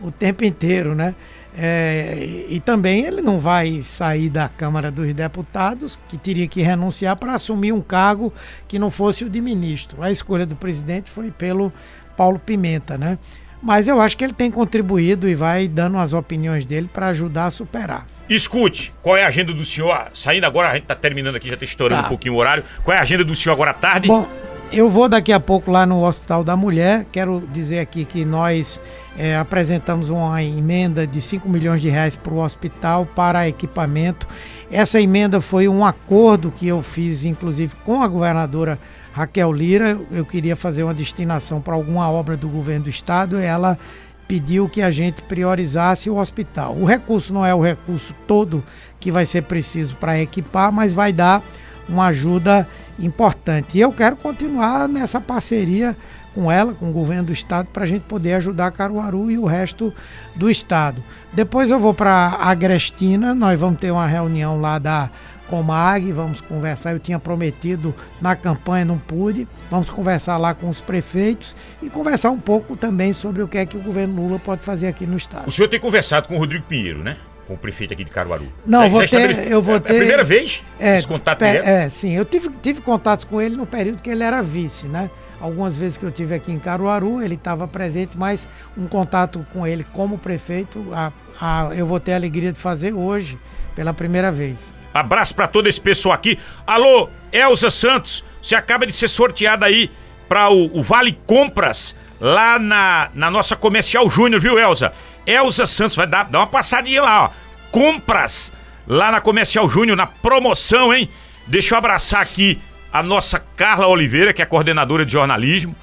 [SPEAKER 5] o tempo inteiro, né? É, e também ele não vai sair da Câmara dos Deputados, que teria que renunciar para assumir um cargo que não fosse o de ministro. A escolha do presidente foi pelo Paulo Pimenta, né? Mas eu acho que ele tem contribuído e vai dando as opiniões dele para ajudar a superar.
[SPEAKER 3] Escute, qual é a agenda do senhor? Saindo agora, a gente está terminando aqui, já está estourando tá. um pouquinho o horário. Qual é a agenda do senhor agora à tarde?
[SPEAKER 5] Bom, eu vou daqui a pouco lá no Hospital da Mulher. Quero dizer aqui que nós é, apresentamos uma emenda de 5 milhões de reais para o hospital para equipamento. Essa emenda foi um acordo que eu fiz, inclusive, com a governadora Raquel Lira. Eu queria fazer uma destinação para alguma obra do governo do estado. E ela pediu que a gente priorizasse o hospital. O recurso não é o recurso todo que vai ser preciso para equipar, mas vai dar uma ajuda importante. E eu quero continuar nessa parceria com ela, com o governo do estado, para a gente poder ajudar Caruaru e o resto do estado. Depois eu vou para Agrestina, nós vamos ter uma reunião lá da Comag, vamos conversar. Eu tinha prometido na campanha, não pude. Vamos conversar lá com os prefeitos e conversar um pouco também sobre o que é que o governo Lula pode fazer aqui no estado.
[SPEAKER 3] O senhor tem conversado com o Rodrigo Pinheiro, né? com o prefeito aqui de Caruaru.
[SPEAKER 5] Não, já, vou já ter, eu vou ter. É
[SPEAKER 3] a primeira vez
[SPEAKER 5] é, esse contato pe, É, sim. Eu tive, tive contatos com ele no período que ele era vice, né? Algumas vezes que eu tive aqui em Caruaru, ele estava presente, mas um contato com ele como prefeito, a, a, eu vou ter a alegria de fazer hoje, pela primeira vez.
[SPEAKER 3] Abraço para todo esse pessoal aqui. Alô, Elza Santos, você acaba de ser sorteada aí para o, o, Vale Compras lá na, na nossa Comercial Júnior, viu, Elza? Elza Santos vai dar, dar uma passadinha lá, ó. Compras lá na Comercial Júnior, na promoção, hein? Deixa eu abraçar aqui a nossa Carla Oliveira, que é coordenadora de jornalismo.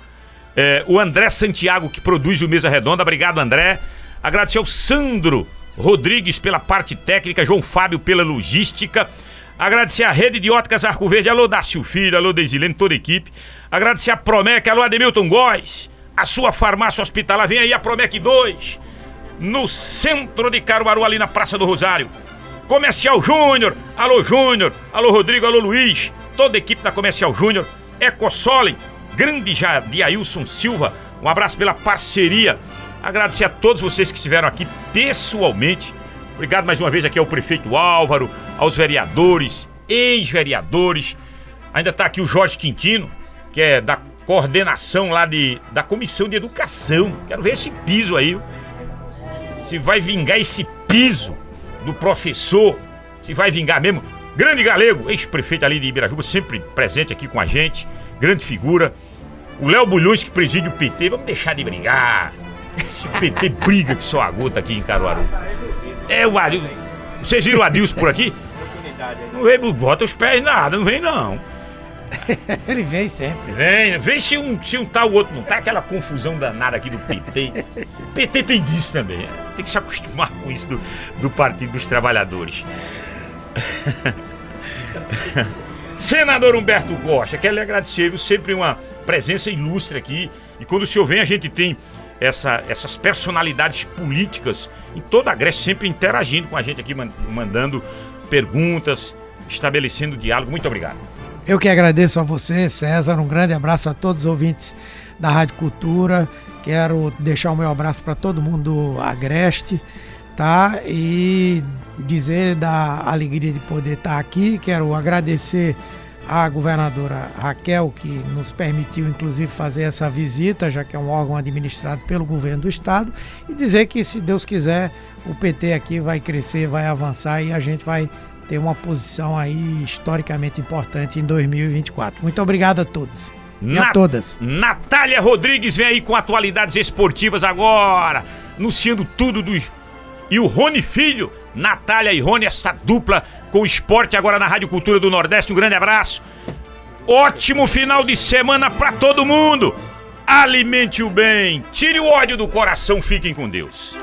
[SPEAKER 3] É, o André Santiago, que produz o Mesa Redonda. Obrigado, André. Agradecer ao Sandro Rodrigues pela parte técnica, João Fábio pela logística. Agradecer a Rede de Óticas Arco Verde, alô Dácio Filho, alô Desilene, toda a equipe. Agradecer a Promec, alô Ademilton Góes, a sua farmácia hospitalar. Vem aí a Promec 2, no centro de Caruaru, ali na Praça do Rosário. Comercial Júnior, alô Júnior, alô Rodrigo, alô Luiz. Toda a equipe da Comercial Júnior, Ecosolen, grande Jadiailson Silva, um abraço pela parceria. Agradecer a todos vocês que estiveram aqui pessoalmente. Obrigado mais uma vez aqui ao prefeito Álvaro, aos vereadores, ex-vereadores. Ainda está aqui o Jorge Quintino, que é da coordenação lá de, da Comissão de Educação. Quero ver esse piso aí. Se vai vingar esse piso do professor, se vai vingar mesmo. Grande Galego, ex-prefeito ali de Ibirajuba, sempre presente aqui com a gente, grande figura. O Léo Bulhões, que preside o PT, vamos deixar de brigar. Esse PT [laughs] briga que só a gota aqui em Caruaru. É o Adilson. Vocês viram o Adilson por aqui? Não vem, bota os pés nada, não vem não. [laughs]
[SPEAKER 5] Ele vem sempre.
[SPEAKER 3] Vem, vem se um, se um tá, o outro não tá. Aquela confusão danada aqui do PT. PT tem disso também. Tem que se acostumar com isso do, do Partido dos Trabalhadores. [laughs] Senador Humberto Costa, quero lhe agradecer, sempre uma presença ilustre aqui. E quando o senhor vem, a gente tem essa, essas personalidades políticas em toda a Grécia, sempre interagindo com a gente aqui, mandando perguntas, estabelecendo diálogo. Muito obrigado.
[SPEAKER 5] Eu que agradeço a você, César. Um grande abraço a todos os ouvintes da Rádio Cultura. Quero deixar o meu abraço para todo mundo do Agreste, tá? E dizer da alegria de poder estar aqui. Quero agradecer a governadora Raquel, que nos permitiu, inclusive, fazer essa visita, já que é um órgão administrado pelo governo do estado, e dizer que, se Deus quiser, o PT aqui vai crescer, vai avançar e a gente vai ter uma posição aí historicamente importante em 2024. Muito obrigado a todos. E a todas.
[SPEAKER 3] Natália Rodrigues vem aí com atualidades esportivas agora, anunciando tudo do. E o Rony Filho, Natália e Rony, essa dupla com o esporte agora na Rádio Cultura do Nordeste. Um grande abraço. Ótimo final de semana para todo mundo. Alimente o bem, tire o ódio do coração, fiquem com Deus.